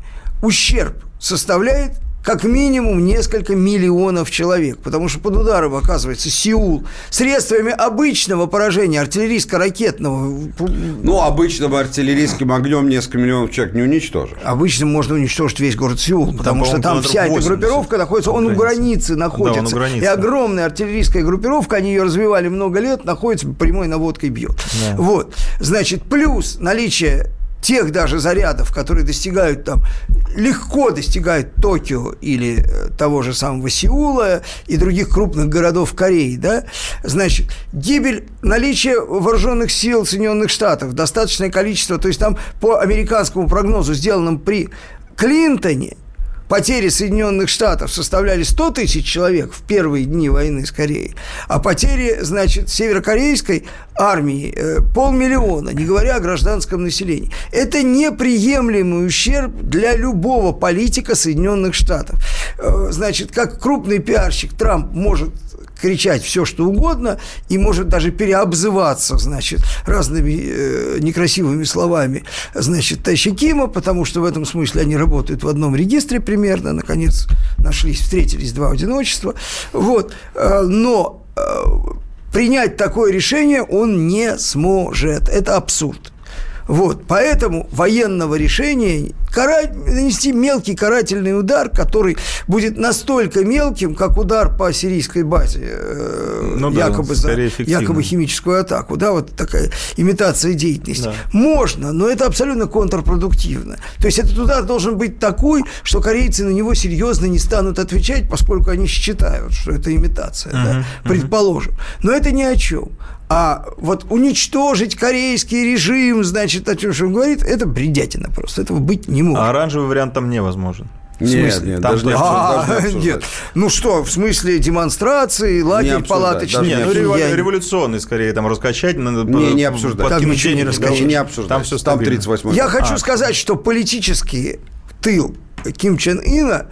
ущерб составляет как минимум несколько миллионов человек, потому что под ударом оказывается Сеул средствами обычного поражения артиллерийско-ракетного. Ну, обычным артиллерийским огнем несколько миллионов человек не уничтожишь. Обычным можно уничтожить весь город Сеул, потому да, что там вся эта группировка находится, он, у границы находится. Да, он у границы. И огромная артиллерийская группировка, они ее развивали много лет, находится прямой наводкой бьет. Да. Вот. Значит, плюс наличие тех даже зарядов, которые достигают там, легко достигают Токио или э, того же самого Сеула и других крупных городов Кореи, да, значит, гибель, наличие вооруженных сил Соединенных Штатов, достаточное количество, то есть там по американскому прогнозу, сделанному при Клинтоне, потери Соединенных Штатов составляли 100 тысяч человек в первые дни войны с Кореей, а потери, значит, северокорейской армии э, полмиллиона, не говоря о гражданском населении. Это неприемлемый ущерб для любого политика Соединенных Штатов. Э, значит, как крупный пиарщик Трамп может кричать все, что угодно, и может даже переобзываться, значит, разными э, некрасивыми словами, значит, товарища Кима, потому что в этом смысле они работают в одном регистре примерно, наконец, нашлись, встретились два одиночества, вот, э, но э, принять такое решение он не сможет, это абсурд. Вот, поэтому военного решения карать, нанести мелкий карательный удар, который будет настолько мелким, как удар по сирийской базе, э, ну, якобы, да, за, якобы химическую атаку, да, вот такая имитация деятельности. Да. Можно, но это абсолютно контрпродуктивно. То есть этот удар должен быть такой, что корейцы на него серьезно не станут отвечать, поскольку они считают, что это имитация, uh-huh, да, предположим. Но это ни о чем. А вот уничтожить корейский режим, значит, о чем он говорит, это бредятина просто. Этого быть не может. А оранжевый вариант там невозможен. В нет, нет, там даже, не а, даже не нет. Ну что, в смысле демонстрации, лагерь палаточный? Нет, ну, револю- революционный, скорее, там раскачать. Надо, не, не обсуждать. Там ничего не раскачать. Не обсуждать. Там все Там 38 Я хочу сказать, что политический тыл Ким Чен Ина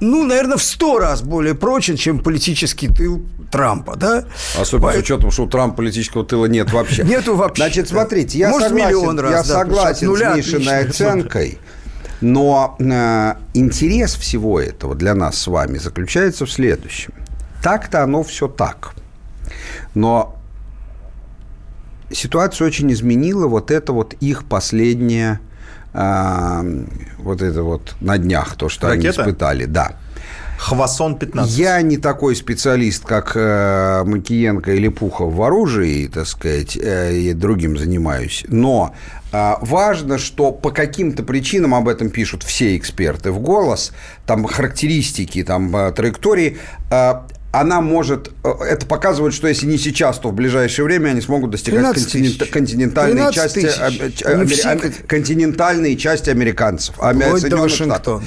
ну, наверное, в сто раз более прочен, чем политический тыл Трампа, да? Особенно Поэтому... с учетом, что у Трампа политического тыла нет вообще. Нету вообще. Значит, смотрите, я Может, согласен, миллион раз, я да, согласен с Мишиной оценкой, но э, интерес всего этого для нас с вами заключается в следующем. Так-то оно все так. Но ситуацию очень изменила вот это вот их последнее вот это вот на днях, то, что Ракета? они испытали, да. Хвасон-15. Я не такой специалист, как э, Макиенко или Пухов в оружии, так сказать, э, и другим занимаюсь. Но э, важно, что по каким-то причинам об этом пишут все эксперты в голос, там характеристики, там э, траектории. Э, она может, э, это показывает, что если не сейчас, то в ближайшее время они смогут достигать континент, континентальной части, амери, континентальной части американцев, Штатов.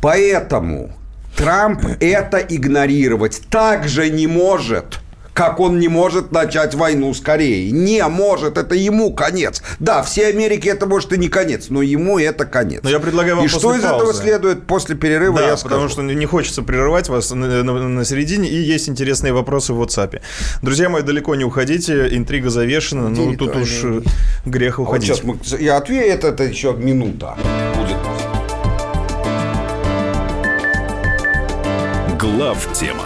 Поэтому Трамп это игнорировать также не может как он не может начать войну с Кореей. Не может, это ему конец. Да, все Америке это может и не конец, но ему это конец. Но я предлагаю вам И что из паузы. этого следует после перерыва, да, я скажу. потому что не хочется прерывать вас на, на, на середине, и есть интересные вопросы в WhatsApp. Друзья мои, далеко не уходите, интрига завешена, ну тут уж они... грех уходить. А вот сейчас мы, я отвечу, это, это еще минута будет. Глав тема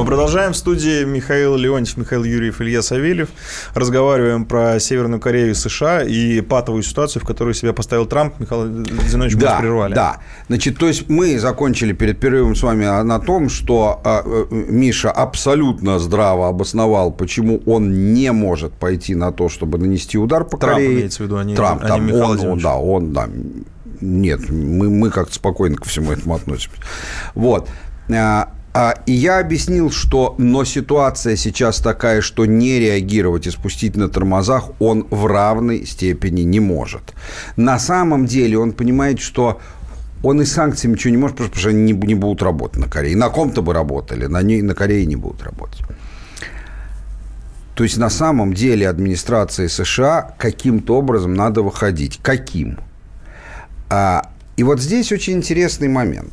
Мы продолжаем в студии Михаил Леонтьев, Михаил Юрьев, Илья Савельев. Разговариваем про Северную Корею и США и патовую ситуацию, в которую себя поставил Трамп. Михаил Зинович, да, мы прервали. Да, значит, то есть мы закончили перед перерывом с вами на том, что э, Миша абсолютно здраво обосновал, почему он не может пойти на то, чтобы нанести удар по Трамп Корее. имеется в виду, а не, Трамп, а там, не он, он, да, он, да, нет, мы, мы как-то спокойно ко всему этому относимся. Вот. А, и я объяснил, что но ситуация сейчас такая, что не реагировать и спустить на тормозах он в равной степени не может. На самом деле он понимает, что он и санкциями ничего не может, потому что они не, не будут работать на Корее. На ком-то бы работали, на, ней, на Корее не будут работать. То есть на самом деле администрации США каким-то образом надо выходить. Каким? А, и вот здесь очень интересный момент.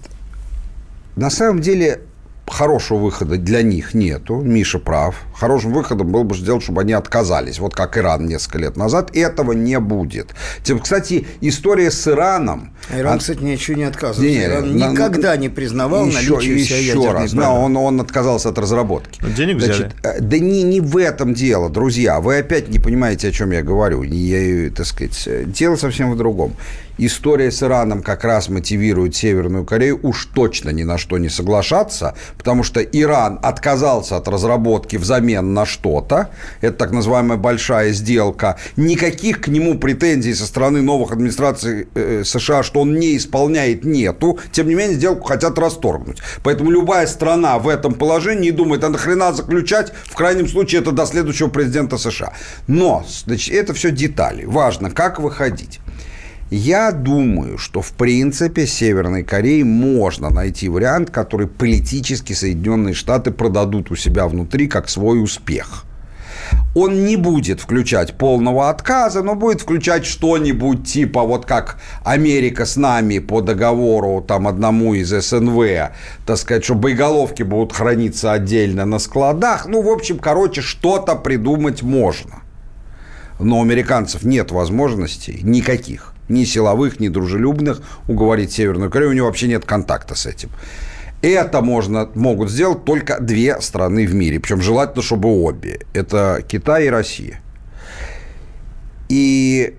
На самом деле хорошего выхода для них нету. Миша прав. Хорошим выходом было бы сделать, чтобы они отказались. Вот как Иран несколько лет назад. Этого не будет. Тем, кстати, история с Ираном... Иран, он... кстати, ничего не отказывался. Не, Иран на, никогда не признавал еще, наличие еще раз. Да, он, он отказался от разработки. Но денег взяли. Значит, да не, не в этом дело, друзья. Вы опять не понимаете, о чем я говорю. Я, так сказать, дело совсем в другом история с Ираном как раз мотивирует Северную Корею уж точно ни на что не соглашаться, потому что Иран отказался от разработки взамен на что-то. Это так называемая большая сделка. Никаких к нему претензий со стороны новых администраций э, США, что он не исполняет, нету. Тем не менее, сделку хотят расторгнуть. Поэтому любая страна в этом положении думает, а нахрена заключать, в крайнем случае, это до следующего президента США. Но, значит, это все детали. Важно, как выходить. Я думаю, что в принципе Северной Корее можно найти вариант, который политически Соединенные Штаты продадут у себя внутри как свой успех. Он не будет включать полного отказа, но будет включать что-нибудь типа вот как Америка с нами по договору там одному из СНВ, так сказать, что боеголовки будут храниться отдельно на складах. Ну, в общем, короче, что-то придумать можно. Но у американцев нет возможностей никаких ни силовых, ни дружелюбных, уговорить Северную Корею. У него вообще нет контакта с этим. Это можно, могут сделать только две страны в мире. Причем желательно, чтобы обе. Это Китай и Россия. И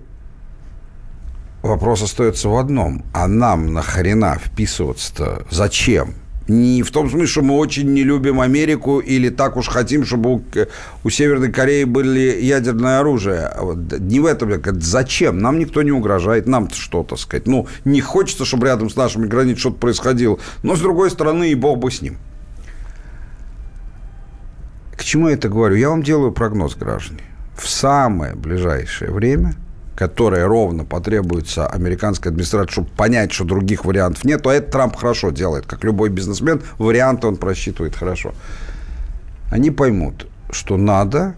вопрос остается в одном. А нам нахрена вписываться-то? Зачем? Не в том смысле, что мы очень не любим Америку или так уж хотим, чтобы у, у Северной Кореи были ядерное оружие. А не в этом. Зачем? Нам никто не угрожает. Нам-то что, то сказать. Ну, не хочется, чтобы рядом с нашими границами что-то происходило. Но, с другой стороны, и бог бы с ним. К чему я это говорю? Я вам делаю прогноз, граждане. В самое ближайшее время – которое ровно потребуется американской администрации, чтобы понять, что других вариантов нет, то это Трамп хорошо делает. Как любой бизнесмен, варианты он просчитывает хорошо. Они поймут, что надо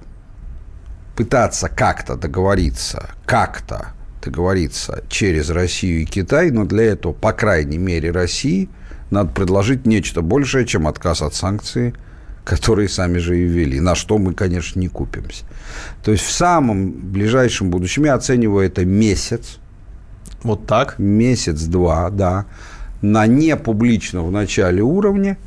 пытаться как-то договориться, как-то договориться через Россию и Китай, но для этого, по крайней мере, России надо предложить нечто большее, чем отказ от санкций – которые сами же и ввели, на что мы, конечно, не купимся. То есть в самом ближайшем будущем, я оцениваю это месяц. Вот так? Месяц-два, да. На непубличном в начале уровне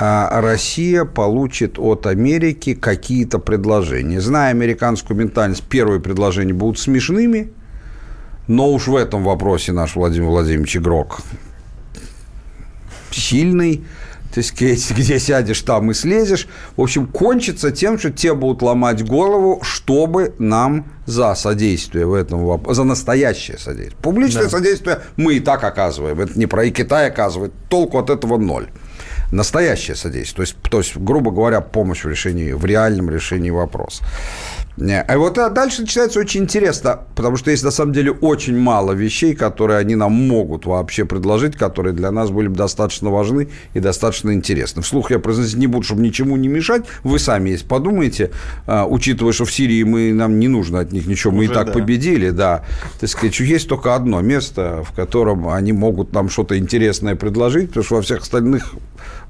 а Россия получит от Америки какие-то предложения. Зная американскую ментальность, первые предложения будут смешными, но уж в этом вопросе наш Владимир Владимирович игрок сильный – так сказать, где сядешь, там и слезешь. В общем, кончится тем, что те будут ломать голову, чтобы нам за содействие в этом вопросе, за настоящее содействие. Публичное да. содействие мы и так оказываем. Это не про и Китай оказывает. Толку от этого ноль. Настоящее содействие. То есть, то есть, грубо говоря, помощь в решении, в реальном решении вопроса. А вот а дальше начинается очень интересно, потому что есть на самом деле очень мало вещей, которые они нам могут вообще предложить, которые для нас были бы достаточно важны и достаточно интересны. Вслух я произносить не буду, чтобы ничему не мешать. Вы сами есть подумайте, а, учитывая, что в Сирии мы, нам не нужно от них ничего, мы Уже и так да. победили, да. Так сказать, есть только одно место, в котором они могут нам что-то интересное предложить, потому что во всех остальных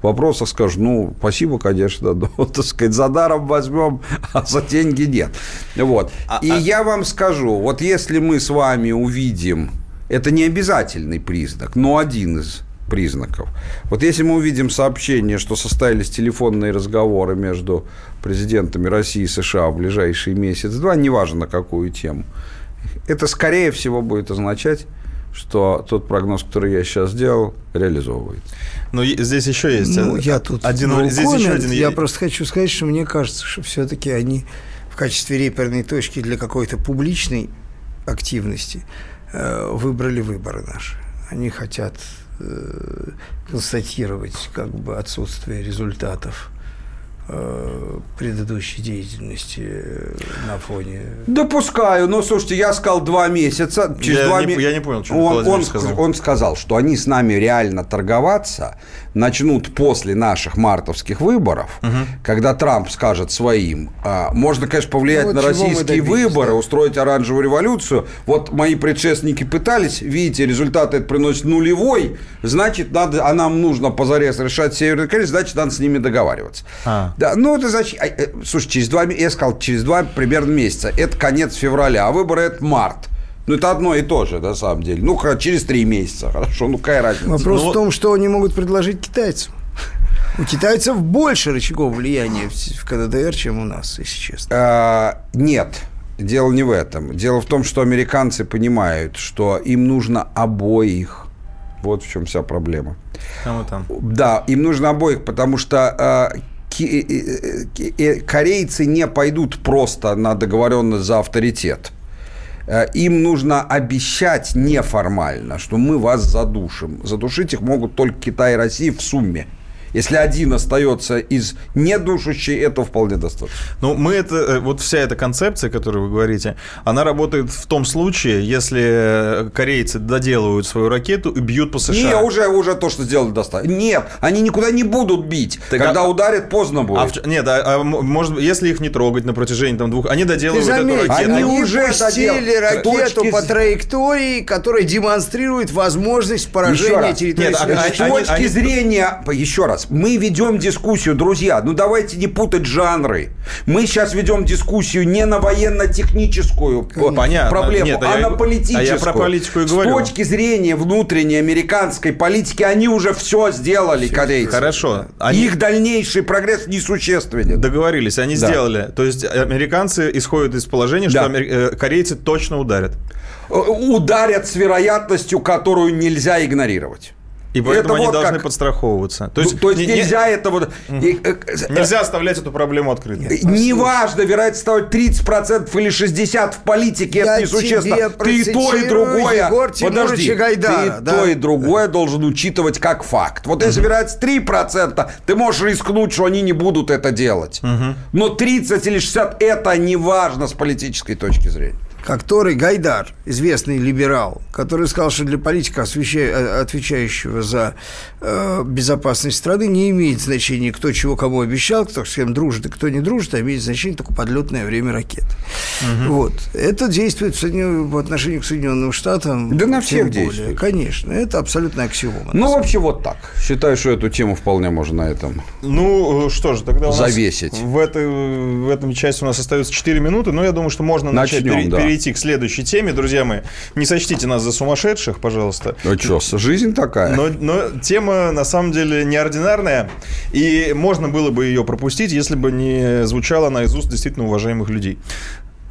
вопросах скажут, ну, спасибо, конечно, но, так сказать, за даром возьмем, а за деньги нет. Вот. А, И а... я вам скажу, вот если мы с вами увидим, это не обязательный признак, но один из признаков. Вот если мы увидим сообщение, что состоялись телефонные разговоры между президентами России и США в ближайший месяц-два, неважно на какую тему, это, скорее всего, будет означать, что тот прогноз, который я сейчас сделал, реализовывается. Но здесь еще есть ну, я тут один, no здесь comment. еще один. Я просто хочу сказать, что мне кажется, что все-таки они качестве реперной точки для какой-то публичной активности э, выбрали выборы наши. Они хотят э, констатировать как бы отсутствие результатов э, предыдущей деятельности э, на фоне. Допускаю, но слушайте, я сказал два месяца. Через Я два не- ме- я не понял, что он, он, сказал. он сказал, что они с нами реально торговаться начнут после наших мартовских выборов, когда Трамп скажет своим, а, можно, конечно, повлиять Ну, вот на российские добились, выборы, да. устроить оранжевую революцию. Вот мои предшественники пытались, видите, результаты это приносит нулевой, значит, надо, а нам нужно позарез решать Северный Корей, значит, надо с ними договариваться. А. Да, ну это значит, а, э, слушай, через два, я сказал, через два примерно месяца, это конец февраля, а выборы это март. Ну, это одно и то же, на самом деле. Ну, через три месяца, хорошо, ну, какая разница? Вопрос Ну, в том, что они могут предложить китайцам. У китайцев больше рычагов влияния в в КДДР, чем у нас, если честно. А, нет, дело не в этом. Дело в том, что американцы понимают, что им нужно обоих. Вот в чем вся проблема. Там и там. Да, им нужно обоих, потому что э, корейцы не пойдут просто на договоренность за авторитет. Э, Им нужно обещать неформально, что мы вас задушим. Задушить их могут только Китай и Россия в сумме. Если один остается из недушащей, этого вполне достаточно. Ну, мы это, э, вот вся эта концепция, которую вы говорите, она работает в том случае, если э, корейцы доделывают свою ракету и бьют по США. Не, уже, уже то, что сделали, достаточно. Нет, они никуда не будут бить. Так Когда а- ударят, поздно будет. А в нет, а, а может, если их не трогать на протяжении там двух, они Ты доделывают эту заметь, ракету. Они они уже пустили доделали. ракету Точки по траектории, которая демонстрирует возможность поражения территории Нет, а- США. С точки они- зрения, еще раз, мы ведем дискуссию, друзья, ну давайте не путать жанры. Мы сейчас ведем дискуссию не на военно-техническую Понятно. проблему, Нет, а а я- на политическую. а я про политику и С говорю. точки зрения внутренней американской политики, они уже все сделали, корейцы. Хорошо. Они- Их дальнейший прогресс несущественен. Договорились, они Да. сделали. То есть американцы исходят из положения, что Да. амер- э, корейцы точно ударят. Э, Ударят с вероятностью, которую нельзя игнорировать. И поэтому Это они вот должны как- подстраховываться. То То есть, есть, то есть не- не- нельзя это вот... и, э, э, нельзя оставлять эту проблему открытой. Неважно, вероятность ставить 30% или 60% в политике, Я это несущественно. Ты и то, и другое. Тимуровича Подожди, Гайдара, ты и да. то, и другое должен учитывать как факт. Вот если вероятность 3%, ты можешь рискнуть, что они не будут это делать. Но 30 или 60 это не важно с политической точки зрения. Который Гайдар, известный либерал, который сказал, что для политика, э, отвечающего за э, безопасность страны, не имеет значения, кто чего кому обещал, кто с кем дружит и кто не дружит, а имеет значение только подлетное время ракет. Вот. Это действует в, по отношению к Соединенным Штатам. Да на всех более. действует. Конечно, это абсолютно аксиома. Ну, вообще вот так. Считаю, что эту тему вполне можно на этом. Ну, э, что же, тогда у нас Завесить. В, этой, в этом части у нас остается 4 минуты, но я думаю, что можно начать Начнем, пере- да. перейти к следующей теме. Друзья мои, не сочтите нас за сумасшедших, пожалуйста. Ну что, жизнь такая. Но, но тема на самом деле неординарная, и можно было бы ее пропустить, если бы не звучала она из уст действительно уважаемых людей.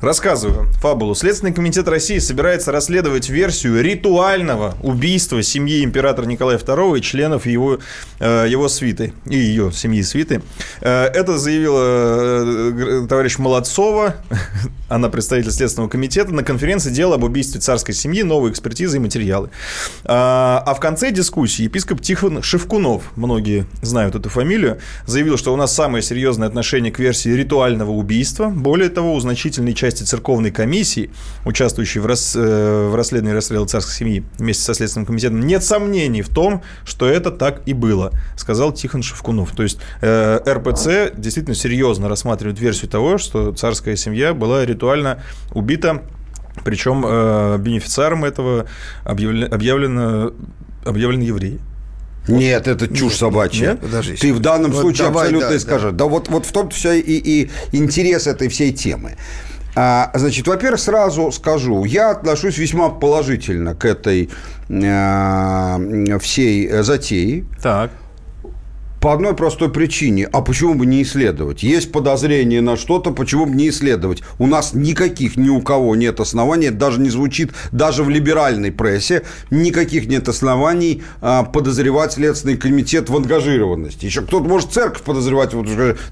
Рассказываю фабулу. Следственный комитет России собирается расследовать версию ритуального убийства семьи императора Николая II и членов его, э, его свиты и ее семьи свиты. Э, Это заявила э, товарищ Молодцова, она представитель Следственного комитета, на конференции «Дело об убийстве царской семьи. Новые экспертизы и материалы». А в конце дискуссии епископ Тихон Шевкунов, многие знают эту фамилию, заявил, что у нас самое серьезное отношение к версии ритуального убийства. Более того, у значительной части церковной комиссии, участвующей в, рас- э, в расследовании расстрела царской семьи вместе со Следственным комитетом, нет сомнений в том, что это так и было, сказал Тихон Шевкунов. То есть э, РПЦ действительно серьезно рассматривает версию того, что царская семья была ритуально убита причем э, бенефициаром этого объявлено, объявлено, объявлены евреи. Нет, это чушь собачья. Нет? Подожди. Ты в данном Вот случае давай, абсолютно да, скажешь. Да, вот, вот в том вся и, и интерес этой всей темы. А, значит, во-первых, сразу скажу, я отношусь весьма положительно к этой э, всей затее. Так. По одной простой причине. А почему бы не исследовать? Есть подозрение на что-то, почему бы не исследовать? У нас никаких ни у кого нет оснований, это даже не звучит, даже в либеральной прессе, никаких нет оснований а, подозревать Следственный комитет в ангажированности. Еще кто-то может церковь подозревать,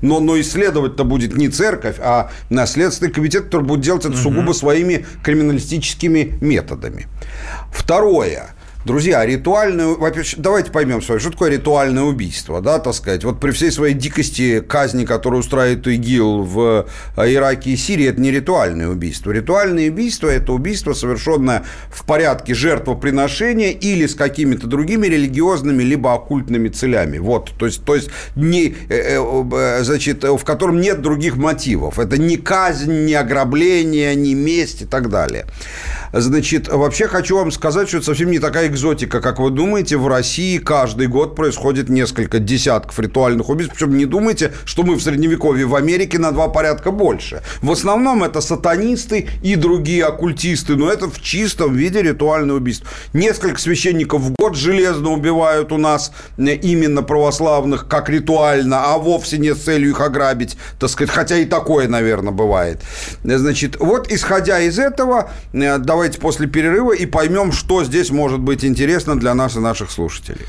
но, но исследовать-то будет не церковь, а Следственный комитет, который будет делать это сугубо своими криминалистическими методами. Второе. Друзья, ритуальное... Давайте поймем с вами, что такое ритуальное убийство, да, так сказать. Вот при всей своей дикости казни, которую устраивает ИГИЛ в Ираке и Сирии, это не ритуальное убийство. Ритуальное убийство – это убийство, совершенное в порядке жертвоприношения или с какими-то другими религиозными либо оккультными целями. Вот, то есть, то есть не, э, э, значит, в котором нет других мотивов. Это не казнь, не ограбление, не месть и так далее. Значит, вообще хочу вам сказать, что это совсем не такая экзотика, как вы думаете. В России каждый год происходит несколько десятков ритуальных убийств. Причем не думайте, что мы в Средневековье в Америке на два порядка больше. В основном это сатанисты и другие оккультисты, но это в чистом виде ритуальное убийство. Несколько священников в год железно убивают у нас э, именно православных как ритуально, а вовсе не с целью их ограбить, так сказать, хотя и такое, наверное, бывает. Значит, вот исходя из этого, э, давайте после перерыва и поймем, что здесь может быть интересно для нас и наших слушателей.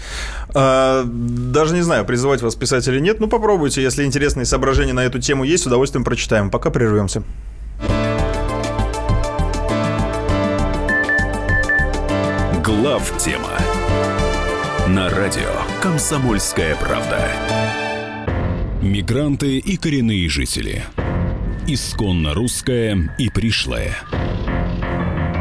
А, даже не знаю, призывать вас писать или нет. Ну, попробуйте. Если интересные соображения на эту тему есть, с удовольствием прочитаем. Пока прервемся. Глав тема на радио Комсомольская правда. Мигранты и коренные жители. Исконно русская и пришлая.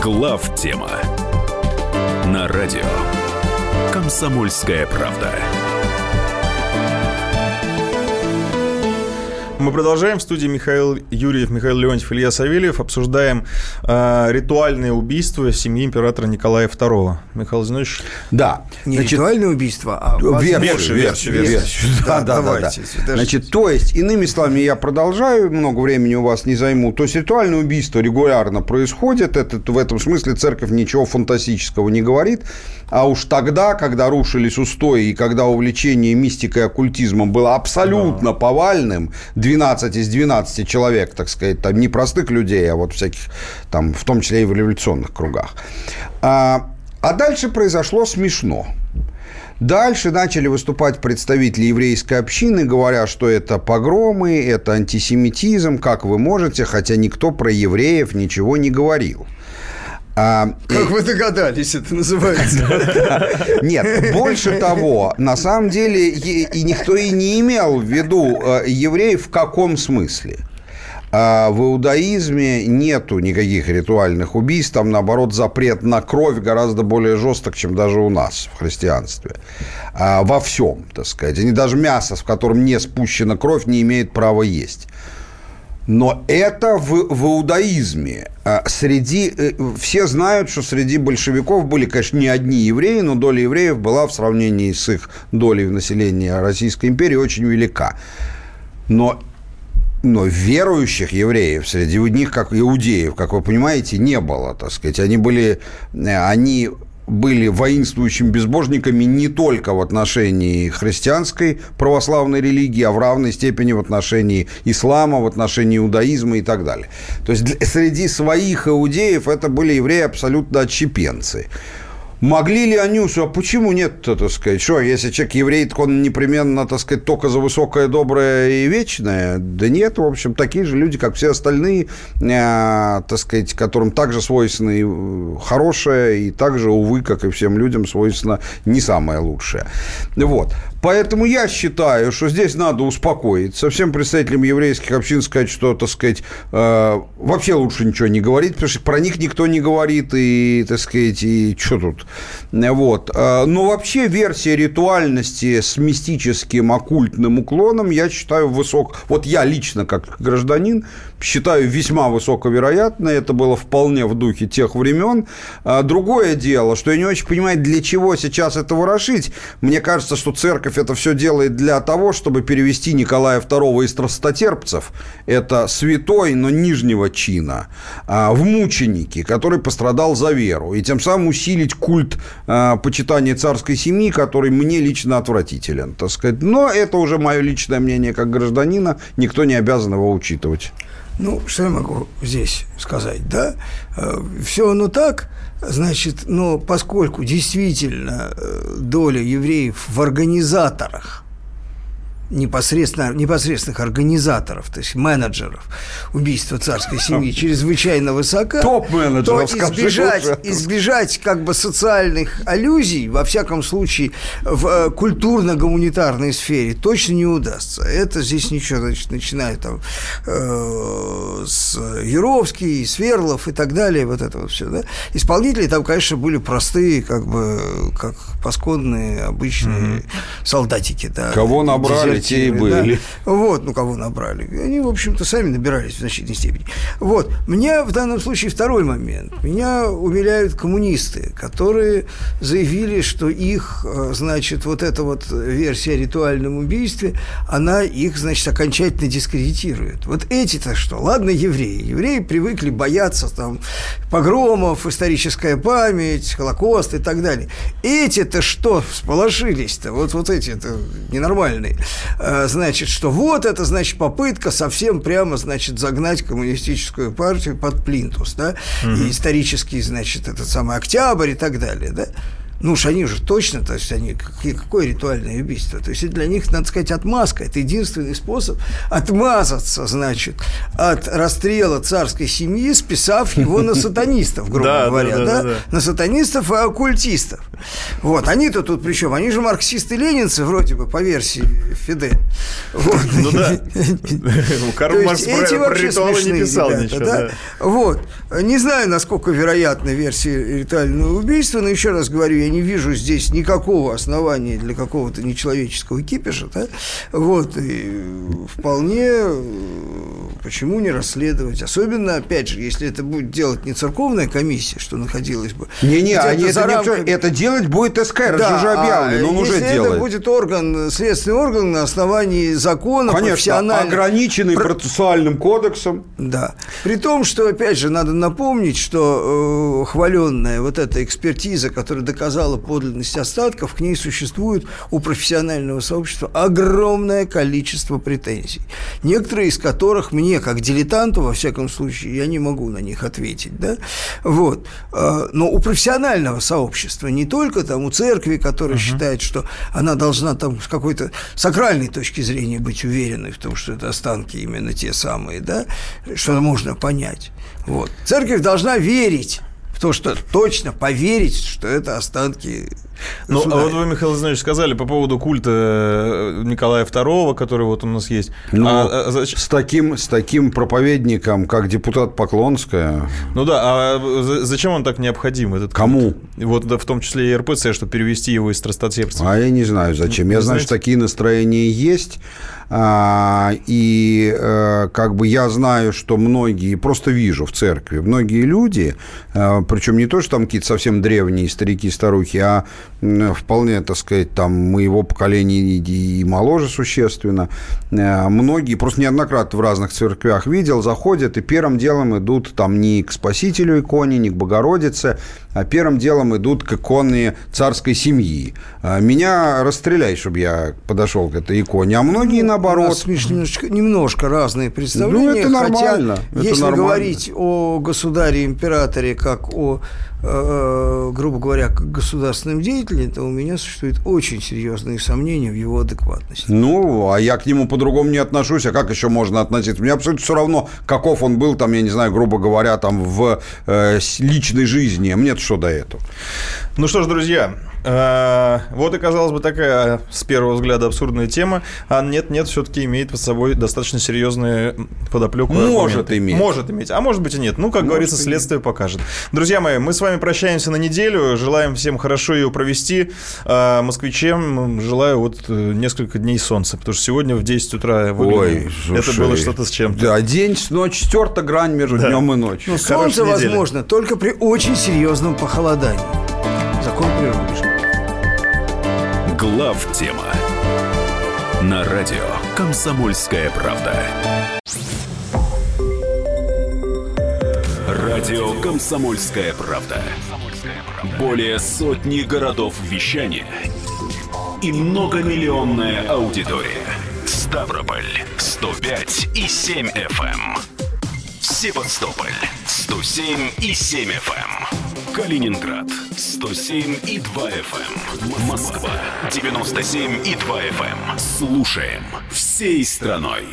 Глав тема на радио «Комсомольская правда». Мы продолжаем. В студии Михаил Юрьев, Михаил Леонтьев, Илья Савельев. Обсуждаем э, ритуальное убийство семьи императора Николая II. Михаил Зинович? Да. Не Значит, ритуальное убийство, а версию, версию, версию, версию. версию. Да, да, давайте. Да, да. Значит, то есть, иными словами, я продолжаю, много времени у вас не займу. То есть, ритуальное убийство регулярно происходит. Это, в этом смысле церковь ничего фантастического не говорит. А уж тогда, когда рушились устои и когда увлечение мистикой и оккультизмом было абсолютно да. повальным, 12 из 12 человек, так сказать, там не простых людей, а вот всяких, там, в том числе и в революционных кругах. А, а дальше произошло смешно. Дальше начали выступать представители еврейской общины, говоря, что это погромы, это антисемитизм, как вы можете, хотя никто про евреев ничего не говорил. А, как и... вы догадались, это называется? Нет, больше того, на самом деле и никто и не имел в виду э, евреев в каком смысле. А в иудаизме нету никаких ритуальных убийств, там, наоборот, запрет на кровь гораздо более жесток, чем даже у нас в христианстве. А во всем, так сказать. Они даже мясо, в котором не спущена кровь, не имеют права есть. Но это в, в иудаизме. А среди, э, все знают, что среди большевиков были, конечно, не одни евреи, но доля евреев была в сравнении с их долей в населении Российской империи очень велика. Но но верующих евреев среди них, как иудеев, как вы понимаете, не было, так сказать. Они были, э, они были воинствующими безбожниками не только в отношении христианской православной религии, а в равной степени в отношении ислама, в отношении иудаизма и так далее. То есть среди своих иудеев это были евреи абсолютно отщепенцы. Могли ли они, а почему нет-то, так сказать, что, если человек еврей, так он непременно, так сказать, только за высокое, доброе и вечное? Да нет, в общем, такие же люди, как все остальные, э, так сказать, которым также свойственно и э, хорошее, и также, увы, как и всем людям, свойственно не самое лучшее. Вот. Поэтому я считаю, что здесь надо успокоиться. Всем представителям еврейских общин сказать, что, так сказать, э, вообще лучше ничего не говорить, потому что про них никто не говорит, и, так сказать, и что тут? Вот. А, Но вообще версия ритуальности с мистическим оккультным уклоном, я считаю, высок... Вот я лично, как гражданин, считаю весьма высоковероятно. Это было вполне в духе тех времен. А Другое дело, что я не очень понимаю, для чего сейчас это ворошить. Мне кажется, что церковь это все делает для того, чтобы перевести Николая II из страстотерпцев, это святой, но нижнего чина, а, в мученики, который пострадал за веру, и тем самым усилить культ а, почитания царской семьи, который мне лично отвратителен, так сказать. Но это уже мое личное мнение как гражданина, никто не обязан его учитывать. Ну, что я могу здесь сказать, да? Все оно так, значит, но поскольку действительно э, доля евреев в организаторах непосредственно, непосредственных организаторов, то есть менеджеров убийства царской семьи чрезвычайно высока, Топ-менеджеров, то скажи избежать, избежать как бы социальных аллюзий, во всяком случае, в э, культурно-гуманитарной сфере точно не удастся. Это здесь ничего, значит, начиная там э, с Яровский, Сверлов и так далее, вот это вот все, да. Исполнители там, конечно, были простые, как бы, как пасконные, обычные солдатики, да. Кого набрали, да. были. Вот, ну, кого набрали. Они, в общем-то, сами набирались в значительной степени. Вот. Меня в данном случае второй момент. Меня умиляют коммунисты, которые заявили, что их, э, значит, вот эта вот версия о ритуальном убийстве, она их, значит, окончательно дискредитирует. Вот эти-то что? Ладно, евреи. Евреи привыкли бояться там погромов, историческая память, Холокост и так далее. Эти-то что всполошились-то? Вот, вот эти-то ненормальные. Э, Значит, что вот это, значит, попытка совсем прямо, значит, загнать коммунистическую партию под плинтус, да, и исторический, значит, этот самый октябрь и так далее, да. Ну уж они же точно, то есть они, какие- какое ритуальное убийство? То есть для них, надо сказать, отмазка. Это единственный способ отмазаться, значит, от расстрела царской семьи, списав его на сатанистов, грубо говоря, да, на сатанистов и оккультистов. Вот, они-то тут причем, они же марксисты-ленинцы, вроде бы, по версии Фиде. Вот. Ну да. Карл Маркс про ритуалы не писал ничего. Вот. Не знаю, насколько вероятна версия ритуального убийства, но еще раз говорю, я не вижу здесь никакого основания для какого-то нечеловеческого кипиша, да? Вот. И вполне э, почему не расследовать? Особенно, опять же, если это будет делать не церковная комиссия, что находилась бы. Не-не, они это, не рамками- обсуждают. это делать будет СК, это да, же уже объявлено, а он уже делает. это будет орган, следственный орган на основании закона, Конечно, профессионально- ограниченный Про- процессуальным кодексом. да. При том, что, опять же, надо напомнить, что э, хваленная вот эта экспертиза, которая доказала подлинность остатков, к ней существует у профессионального сообщества огромное количество претензий. Некоторые из которых мне, как дилетанту, во всяком случае, я не могу на них ответить. Да? Вот. Э, Но у профессионального сообщества, не только там у церкви, которая считает, что она должна там с какой-то сакральной точки зрения быть уверенной в том, что это останки именно те самые, да, что можно понять. Вот. Церковь должна верить то, что точно поверить, что это останки Ну, а вот вы, Михаил Владимирович, сказали по поводу культа э, Николая II, который вот у нас есть. Ну, А, а зач- с, таким, с таким проповедником, как депутат Поклонская, ну да, а за- зачем он так необходим? Этот Кому? культ? Вот да, в том числе и РПЦ, чтобы перевести его из страстотерпцев. а я не знаю зачем. Я Не знаю, знаете? что такие настроения есть. А, и э, как бы я знаю, что многие, просто вижу в церкви, многие люди, э, причем не то, что там какие-то совсем древние старики, старухи, а вполне, так сказать, там моего поколения и, моложе существенно, э, многие, просто неоднократно в разных церквях видел, заходят и первым делом идут там не к Спасителю иконе, не к Богородице, первым делом идут к иконе царской семьи. А, Меня расстреляй, чтобы я подошел к этой иконе, а многие У наоборот. нас, Миш, немножечко, немножко разные представления. Ну, это нормально, Хотя, это если нормально. говорить о государе-императоре как о, э, грубо говоря, государственном деятеле, то у меня существуют очень серьезные сомнения в его адекватности. Ну, а я к нему по-другому не отношусь. А как еще можно относиться? Мне абсолютно все равно, каков он был, там, я не знаю, грубо говоря, там в э, личной жизни. Мне-то что до этого? Ну что ж, друзья, Вот и, казалось бы, такая с первого взгляда абсурдная тема, а нет-нет, все-таки имеет под собой достаточно серьезные подоплеку. Может иметь. Может иметь, а может быть и нет. Ну, как говорится, следствие покажет. Друзья мои, мы с вами прощаемся на неделю, желаем всем хорошо ее провести. А москвичам желаю вот э, несколько дней солнца, потому что сегодня в 10 утра. Ой, это слушай. было что-то с чем-то. Да, день, ночь, стерта грань между Да. днем и ночью. Но Хорошей солнце недели. возможно только при очень серьезном похолодании. Закон природы. Глав тема на радио Комсомольская правда. Радио Комсомольская правда. Более сотни городов вещания и многомиллионная аудитория. Ставрополь 105 и 7 FM. Севастополь 107 и 7 FM. Калининград 107 и 2 FM. Москва 97 и 2 FM. Слушаем всей страной.